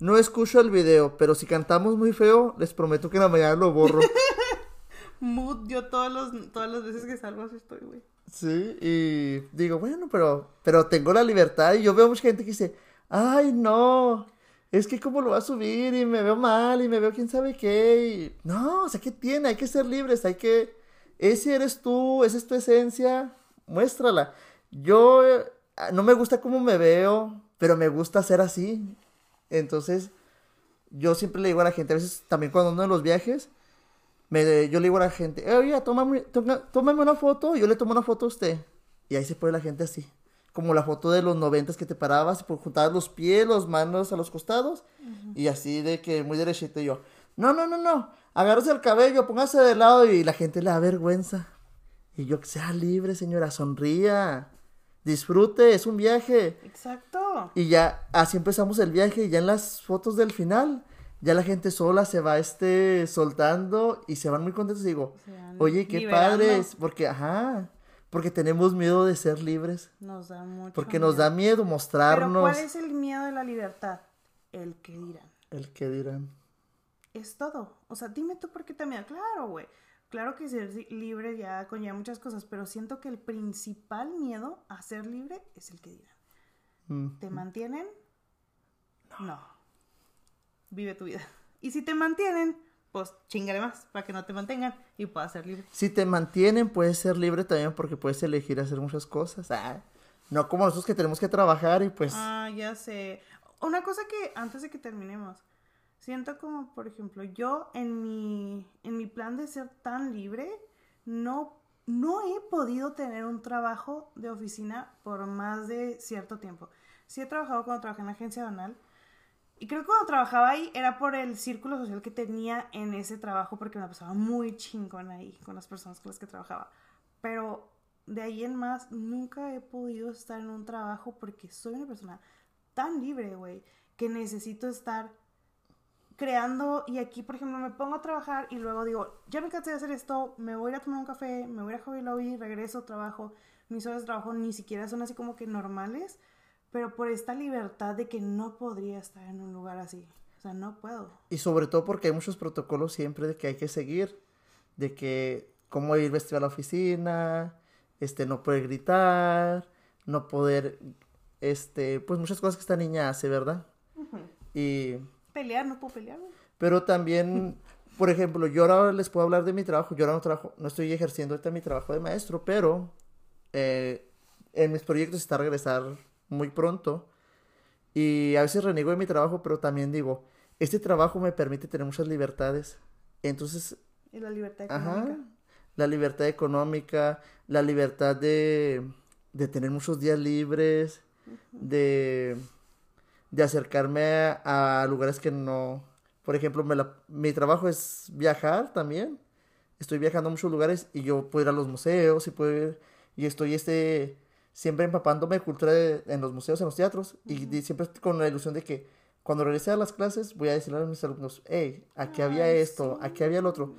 No escucho el video, pero si cantamos muy feo, les prometo que en la mañana lo borro. Mood, yo todos los, todas las veces que salgo así estoy, güey. sí, y digo, bueno, pero, pero tengo la libertad y yo veo mucha gente que dice, ay, no, es que cómo lo va a subir y me veo mal y me veo quién sabe qué. Y... No, o sea, ¿qué tiene? Hay que ser libres, hay que... Ese eres tú, esa es tu esencia, muéstrala. Yo eh, no me gusta cómo me veo, pero me gusta ser así. Entonces, yo siempre le digo a la gente, a veces también cuando ando en los viajes, me, yo le digo a la gente, "Eh, oye, tómame, tóma- tómame una foto, yo le tomo una foto a usted. Y ahí se pone la gente así. Como la foto de los noventas que te parabas y pues, juntabas los pies, las manos a los costados. Y así de que muy derechito y yo. No, no, no, no. Agárrese el cabello, póngase de lado y la gente le da vergüenza. Y yo, sea libre, señora, sonría. Disfrute, es un viaje. Exacto. Y ya así empezamos el viaje y ya en las fotos del final, ya la gente sola se va este soltando y se van muy contentos y digo, oye, qué liberando. padres, porque ajá, porque tenemos miedo de ser libres, Nos da mucho. porque nos da miedo Pero mostrarnos ¿cuál es el miedo de la libertad? El que dirán. el que dirán. Es todo. O sea, dime tú por qué te miedo. Claro, güey. Claro que ser libre ya conlleva muchas cosas, pero siento que el principal miedo a ser libre es el que dirán. Mm. ¿Te mantienen? No. Vive tu vida. Y si te mantienen, pues chingale más para que no te mantengan y puedas ser libre. Si te mantienen, puedes ser libre también porque puedes elegir hacer muchas cosas. Ah, no como nosotros que tenemos que trabajar y pues... Ah, ya sé. Una cosa que antes de que terminemos, siento como, por ejemplo, yo en mi, en mi plan de ser tan libre, no, no he podido tener un trabajo de oficina por más de cierto tiempo. Sí he trabajado cuando trabajé en la agencia banal. Y creo que cuando trabajaba ahí era por el círculo social que tenía en ese trabajo, porque me pasaba muy chingón ahí con las personas con las que trabajaba. Pero de ahí en más, nunca he podido estar en un trabajo porque soy una persona tan libre, güey, que necesito estar creando y aquí, por ejemplo, me pongo a trabajar y luego digo, ya me cansé de hacer esto, me voy a ir a tomar un café, me voy a Hobby Lobby, regreso, trabajo. Mis horas de trabajo ni siquiera son así como que normales, pero por esta libertad de que no podría estar en un lugar así. O sea, no puedo. Y sobre todo porque hay muchos protocolos siempre de que hay que seguir, de que cómo ir vestido a la oficina, este, no poder gritar, no poder, este, pues muchas cosas que esta niña hace, ¿verdad? Y, Pelear, no puedo pelear, güey. pero también, por ejemplo, yo ahora les puedo hablar de mi trabajo, yo ahora no trabajo, no estoy ejerciendo ahorita mi trabajo de maestro, pero eh, en mis proyectos está regresar muy pronto. Y a veces reniego de mi trabajo, pero también digo, este trabajo me permite tener muchas libertades. Entonces, Y la libertad ajá, económica. la libertad económica, la libertad de, de tener muchos días libres, de, de acercarme a, lugares que no... Por ejemplo, me la- mi trabajo es viajar también. Estoy viajando a muchos lugares y yo puedo ir a los museos y puedo ir- y estoy este siempre empapándome de cultura de- en los museos, en los teatros y siempre con la ilusión de que cuando regrese a las clases voy a decirle a mis alumnos, hey, aquí había esto, sí. aquí había el otro.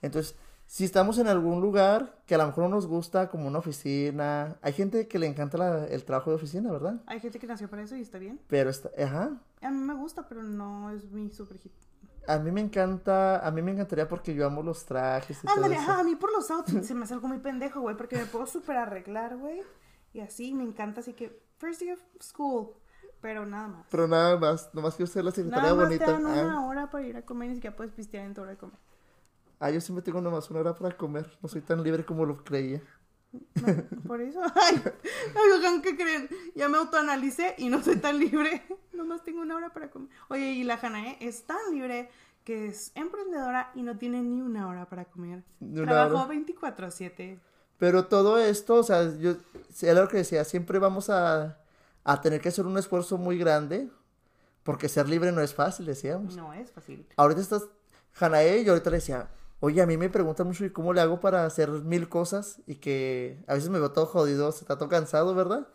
Entonces, si estamos en algún lugar que a lo mejor no nos gusta, como una oficina, hay gente que le encanta la- el trabajo de oficina, ¿verdad? Hay gente que nació para eso y está bien. Pero está, ajá, A mí me gusta, pero no es mi super hit. a mí me encanta, a mí me encantaría porque yo amo los trajes y todo Ándale, eso. ajá, a mí por los outfits se me hace algo muy pendejo, güey, porque me puedo súper arreglar, güey. Y así me encanta, así que, first day of school, Pero nada más. Pero nada más, nomás quiero ser la secretaria Nada más bonita. te dan Ah. una hora para ir a comer y ni siquiera puedes pistear en tu hora de comer. Ah, yo siempre tengo nomás una hora para comer. No soy tan libre como lo creía. No, por eso. Ay, oigan, ¿qué creen? Ya me autoanalicé y no soy tan libre. Nomás tengo una hora para comer. Oye, y la Hanae es tan libre que es emprendedora y no tiene ni una hora para comer. Trabajó hora. 24-7. Pero todo esto, o sea, yo, era lo que decía, siempre vamos a, a tener que hacer un esfuerzo muy grande, porque ser libre no es fácil, decíamos. No es fácil. Ahorita estás, Hanae, yo ahorita le decía, oye, a mí me preguntan mucho, ¿y cómo le hago para hacer mil cosas? Y que a veces me veo todo jodido, se está todo cansado, ¿verdad?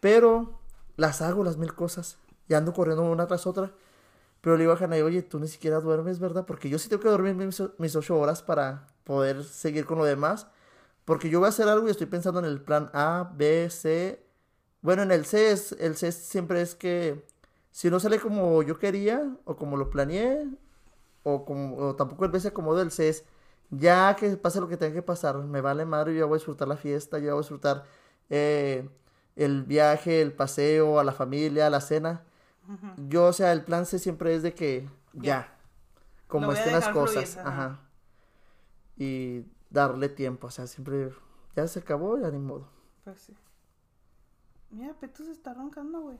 Pero las hago las mil cosas, y ando corriendo una tras otra. Pero le digo a Hanae, oye, tú ni siquiera duermes, ¿verdad? Porque yo sí tengo que dormir mis, mis ocho horas para poder seguir con lo demás. Porque yo voy a hacer algo y estoy pensando en el plan A, B, C. Bueno, en el C es, el C siempre es que si no sale como yo quería o como lo planeé o como o tampoco el B se acomoda el C es ya que pase lo que tenga que pasar, me vale madre, yo ya voy a disfrutar la fiesta, yo ya voy a disfrutar eh, el viaje, el paseo, a la familia, la cena. Yo, o sea, el plan C siempre es de que ya, como a estén las fluir, cosas, ajá. ajá. Y darle tiempo, o sea, siempre ya se acabó, ya ni modo. Pues sí. Mira, Peto se está roncando, güey.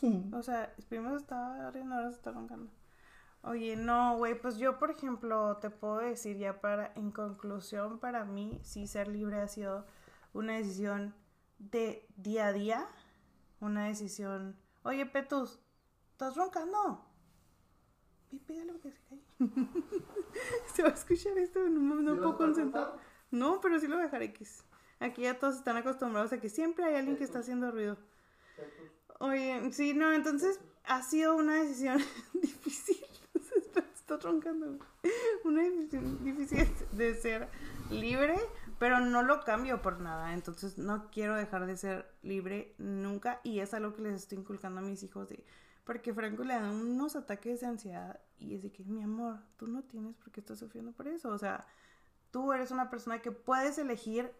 O sea, primero estaba riendo, ahora se está roncando. Oye, no, güey, pues yo, por ejemplo, te puedo decir ya para, en conclusión, para mí, sí ser libre ha sido una decisión de día a día, una decisión, oye, Petus, ¿estás roncando? Ve, pégale porque se cae. se va a escuchar esto, no, no ¿Sí puedo concentrar. No, pero sí lo voy a dejar X. Aquí ya todos están acostumbrados a que siempre hay alguien que está haciendo ruido. Oye, sí, no, entonces ha sido una decisión difícil. Está roncando. güey. Una decisión difícil de ser libre, pero no lo cambio por nada. Entonces no quiero dejar de ser libre nunca. Y es algo que les estoy inculcando a mis hijos. De, porque Franco le dan unos ataques de ansiedad y es de que, mi amor, tú no tienes por qué estás sufriendo por eso. O sea, tú eres una persona que puedes elegir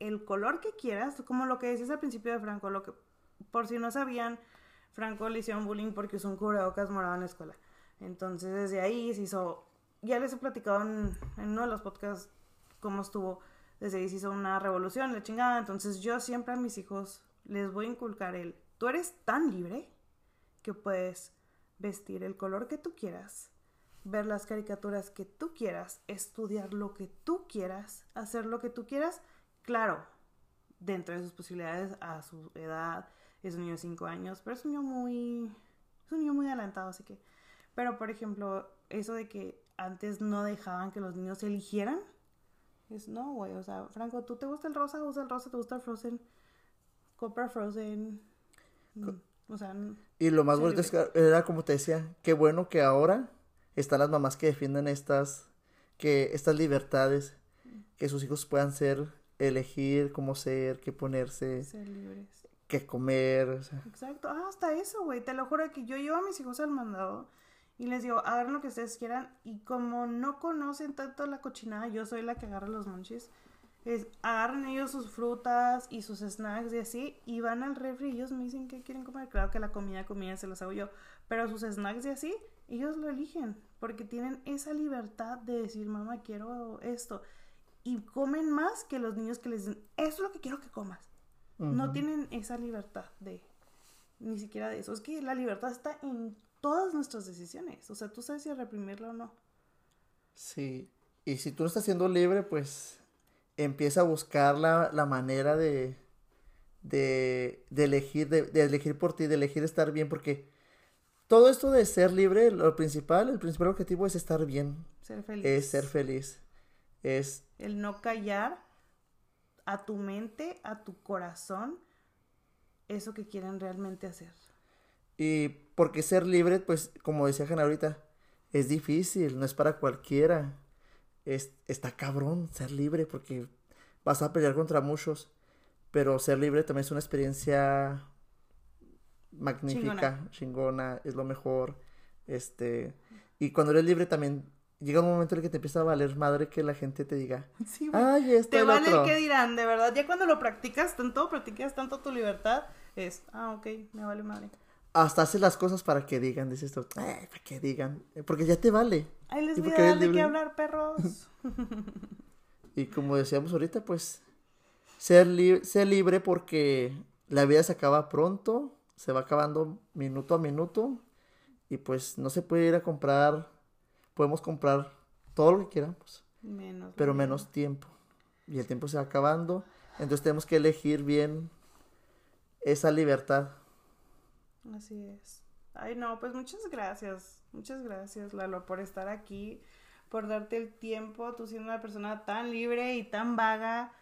el color que quieras, como lo que decías al principio de Franco, lo que por si no sabían, Franco le hicieron bullying porque usó un cubrebocas morado en la escuela. Entonces desde ahí se hizo, ya les he platicado en, uno de los podcasts cómo estuvo, desde ahí se hizo una revolución, la chingada. Entonces yo siempre a mis hijos les voy a inculcar el, tú eres tan libre que puedes vestir el color que tú quieras, ver las caricaturas que tú quieras, estudiar lo que tú quieras, hacer lo que tú quieras, claro, dentro de sus posibilidades a su edad, es un niño de 5 años, pero es un niño muy, es un niño muy adelantado, así que, pero por ejemplo, eso de que antes no dejaban que los niños eligieran, es no, güey, o sea, Franco, ¿tú te gusta el rosa? Usa el rosa, ¿te gusta el Frozen? Compra Frozen. Mm, O sea, Y lo más bonito es que era como te decía, qué bueno que ahora están las mamás que defienden estas, que estas libertades, que sus hijos puedan ser, elegir cómo ser, qué ponerse, ser libres. qué comer, o sea, Exacto. Ah, hasta eso, güey. Te lo juro que yo llevo a mis hijos al mandado y les digo, hagan lo que ustedes quieran. Y como no conocen tanto la cochinada, yo soy la que agarra los monchis. Es, agarran ellos sus frutas y sus snacks y así, y van al refri y ellos me dicen que quieren comer. Claro que la comida, comida se las hago yo, pero sus snacks y así, ellos lo eligen, porque tienen esa libertad de decir, mamá, quiero esto. Y comen más que los niños que les dicen, eso es lo que quiero que comas. No ujú. tienen esa libertad de, ni siquiera de eso. Es que la libertad está en todas nuestras decisiones. O sea, tú sabes si reprimirla o no. Sí, y si tú no estás siendo libre, pues empieza a buscar la, la manera de, de, de elegir, de, de elegir por ti, de elegir estar bien, porque todo esto de ser libre, lo principal, el principal objetivo es estar bien, Ser feliz. es ser feliz, es, El no callar a tu mente, a tu corazón, eso que quieren realmente hacer. y porque ser libre, pues como decía Jana ahorita, es difícil, no es para cualquiera, es, está cabrón ser libre porque vas a pelear contra muchos, pero ser libre también es una experiencia magnífica, chingona, es lo mejor, este, y cuando eres libre también llega un momento en el que te empieza a valer madre que la gente te diga, Sí, ay, esto, Te el vale el que dirán, de verdad. Ya cuando lo practicas tanto, practicas tanto tu libertad, es, ah, ok, me vale madre. Hasta haces las cosas para que digan, dices tú, "Ay, para que digan, porque ya te vale. Ahí les ¿Y voy a dar de qué hablar, perros. Y como decíamos ahorita, pues ser, li- ser libre porque la vida se acaba pronto, se va acabando minuto a minuto y pues no se puede ir a comprar, podemos comprar todo lo que queramos, Menos. pero menos tiempo. Y el tiempo se va acabando, entonces tenemos que elegir bien esa libertad. Así es. Ay, no, pues muchas gracias. Muchas gracias, Lalo, por estar aquí, por darte el tiempo, tú siendo una persona tan libre y tan vaga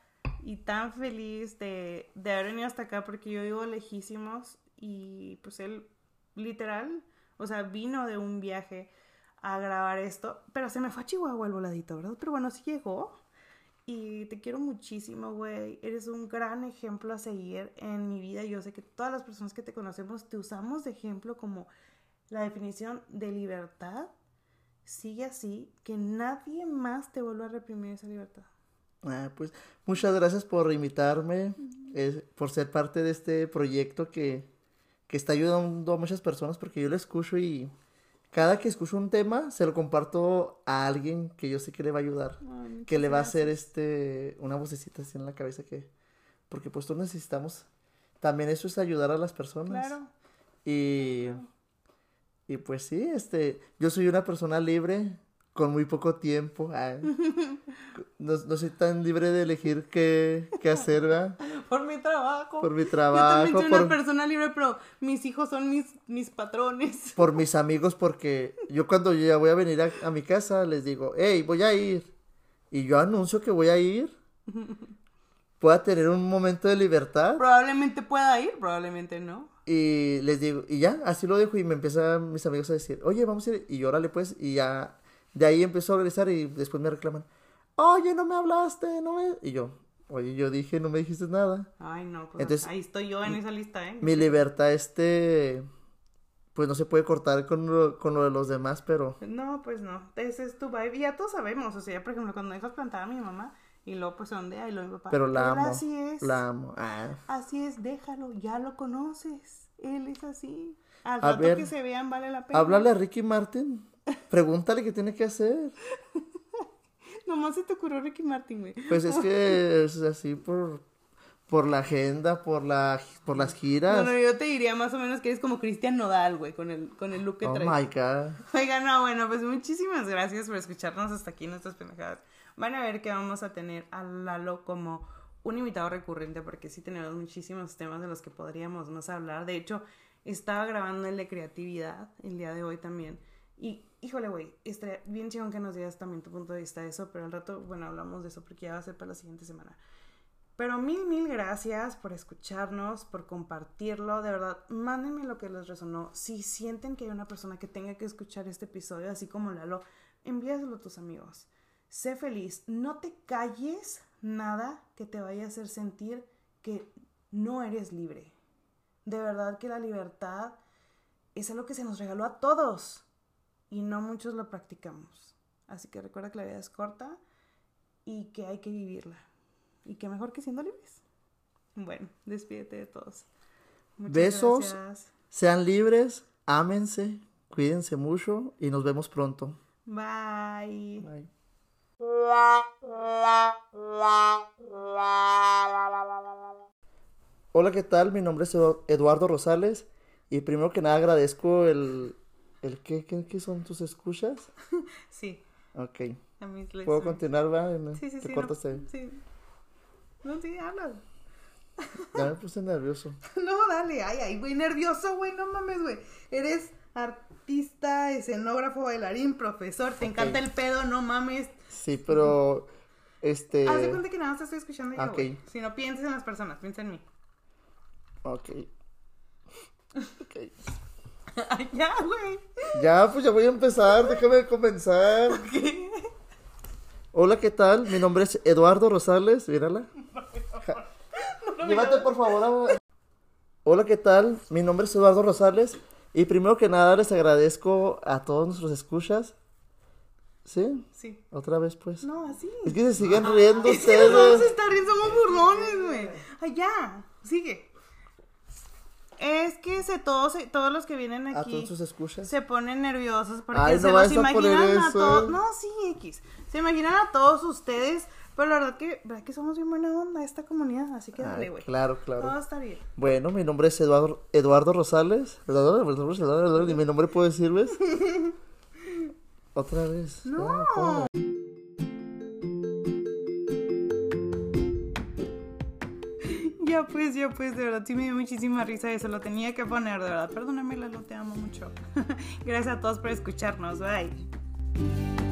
y tan feliz de, de haber venido hasta acá, porque yo vivo lejísimos y pues él, literal, o sea, vino de un viaje a grabar esto, pero se me fue a Chihuahua el voladito, ¿verdad? Pero bueno, sí llegó. Y te quiero muchísimo, güey. Eres un gran ejemplo a seguir en mi vida. Yo sé que todas las personas que te conocemos te usamos de ejemplo como la definición de libertad. Sigue así, que nadie más te vuelva a reprimir esa libertad. Ah, pues muchas gracias por invitarme, eh, por ser parte de este proyecto que, que está ayudando a muchas personas porque yo lo escucho y cada que escucho un tema se lo comparto a alguien que yo sé que le va a ayudar, Ay, que le va a hacer este una vocecita así en la cabeza que porque pues todos necesitamos también eso es ayudar a las personas. Claro. y y pues sí, este yo soy una persona libre con muy poco tiempo. No, no soy tan libre de elegir qué, qué hacer, ¿verdad? Por mi trabajo. Por mi Yo trabajo, también soy por, una persona libre, pero mis hijos son mis, mis patrones. por mis amigos, porque yo cuando yo ya voy a venir a, a mi casa les digo, hey, voy a ir. Y yo anuncio que voy a ir. Pueda tener un momento de libertad. Probablemente pueda ir, probablemente no. Y les digo, y ya, así lo dejo. Y me empiezan mis amigos a decir, oye, vamos a ir. Y yo, órale, pues. Y ya, de ahí empiezo a regresar y después me reclaman, oye, no me hablaste, no me. Y yo, oye, yo dije, no me dijiste nada. Ay, no, pues Entonces, ahí estoy yo en esa lista, ¿eh? Mi libertad, este. Pues no se puede cortar con lo, con lo de los demás, pero. No, pues no. Ese es tu vibe. Y ya todos sabemos. O sea, ya, por ejemplo, cuando dejas plantada a mi mamá y luego pues se ondea y luego mi papá. Pero la "Él amo. Así es. La amo. Ah. Así es, déjalo. Ya lo conoces. Él es así. Al A rato ver, que se vean vale la pena. Háblale a Ricky Martin. Pregúntale qué tiene que hacer. Nomás se te ocurrió Ricky Martin, güey. Pues es que es así por, por la agenda, por, la, por las giras. Bueno, yo te diría más o menos que eres como Cristian Nodal, güey, con el, con el look que oh traes. my god. Oigan, no, bueno, pues muchísimas gracias por escucharnos hasta aquí en nuestras pendejadas. Van a ver que vamos a tener a Lalo como un invitado recurrente porque sí tenemos muchísimos temas de los que podríamos más hablar. De hecho, estaba grabando el de creatividad el día de hoy también. Y, híjole, güey, estaría bien chingón que nos digas también tu punto de vista de eso, pero al rato, bueno, hablamos de eso porque ya va a ser para la siguiente semana. Pero mil, mil gracias por escucharnos, por compartirlo. De verdad, mándenme lo que les resonó. Si sienten que hay una persona que tenga que escuchar este episodio, así como Lalo, envíaselo a tus amigos. Sé feliz. No te calles nada que te vaya a hacer sentir que no eres libre. De verdad que la libertad es algo que se nos regaló a todos y no muchos lo practicamos. Así que recuerda que la vida es corta y que hay que vivirla. Y que mejor que siendo libres. Bueno, despídete de todos. Muchas Besos. gracias. Sean libres, ámense, cuídense mucho y nos vemos pronto. Bye. Bye. Hola, ¿qué tal? Mi nombre es Edu- Eduardo Rosales y primero que nada agradezco el... ¿El qué, qué, qué son tus escuchas? Sí, Ok. a mis ¿Puedo continuar, va? Sí, sí, Te sí. cortas no, sí. No, sí, habla. Ya me puse nervioso. No, dale, ay, ay, güey, nervioso, güey, no mames, güey. Eres artista, escenógrafo, bailarín, profesor, te encanta Ok. el pedo, no mames. Sí, pero... Este... Haz de cuenta que nada más te estoy escuchando yo, Ok. güey. Si no pienses en las personas, piensa en mí. Ok. Ok. Ay, ya, güey. Ya, pues ya voy a empezar, déjame comenzar. Hola, ¿qué tal? Mi nombre es Eduardo Rosales, mírala. Llévate por favor a... Hola, ¿qué tal? Mi nombre es Eduardo Rosales y primero que nada les agradezco a todos nuestros escuchas. ¿Sí? Sí. Otra vez, pues. No, así. Es que se siguen riendo Es que a ustedes. estar riendo, somos burlones, güey. Ya, sigue. Es que se todos, se- todos los que vienen A aquí todos sus escuchas. se ponen nerviosos porque Ay, se no los a imaginan a eso. todos. No, sí, X. Se imaginan a todos ustedes, pero la verdad que, verdad que somos bien buena onda esta comunidad, así que dale, güey. claro, Todo claro. está bien. Bueno, mi nombre es Eduardo, Eduardo Rosales. Ni mi nombre puedo decirles. Otra vez. No. Ah, Ya pues, ya pues, de verdad sí me dio muchísima risa eso, lo tenía que poner, de verdad. Perdóname, Lalo, te amo mucho. Gracias a todos por escucharnos, bye.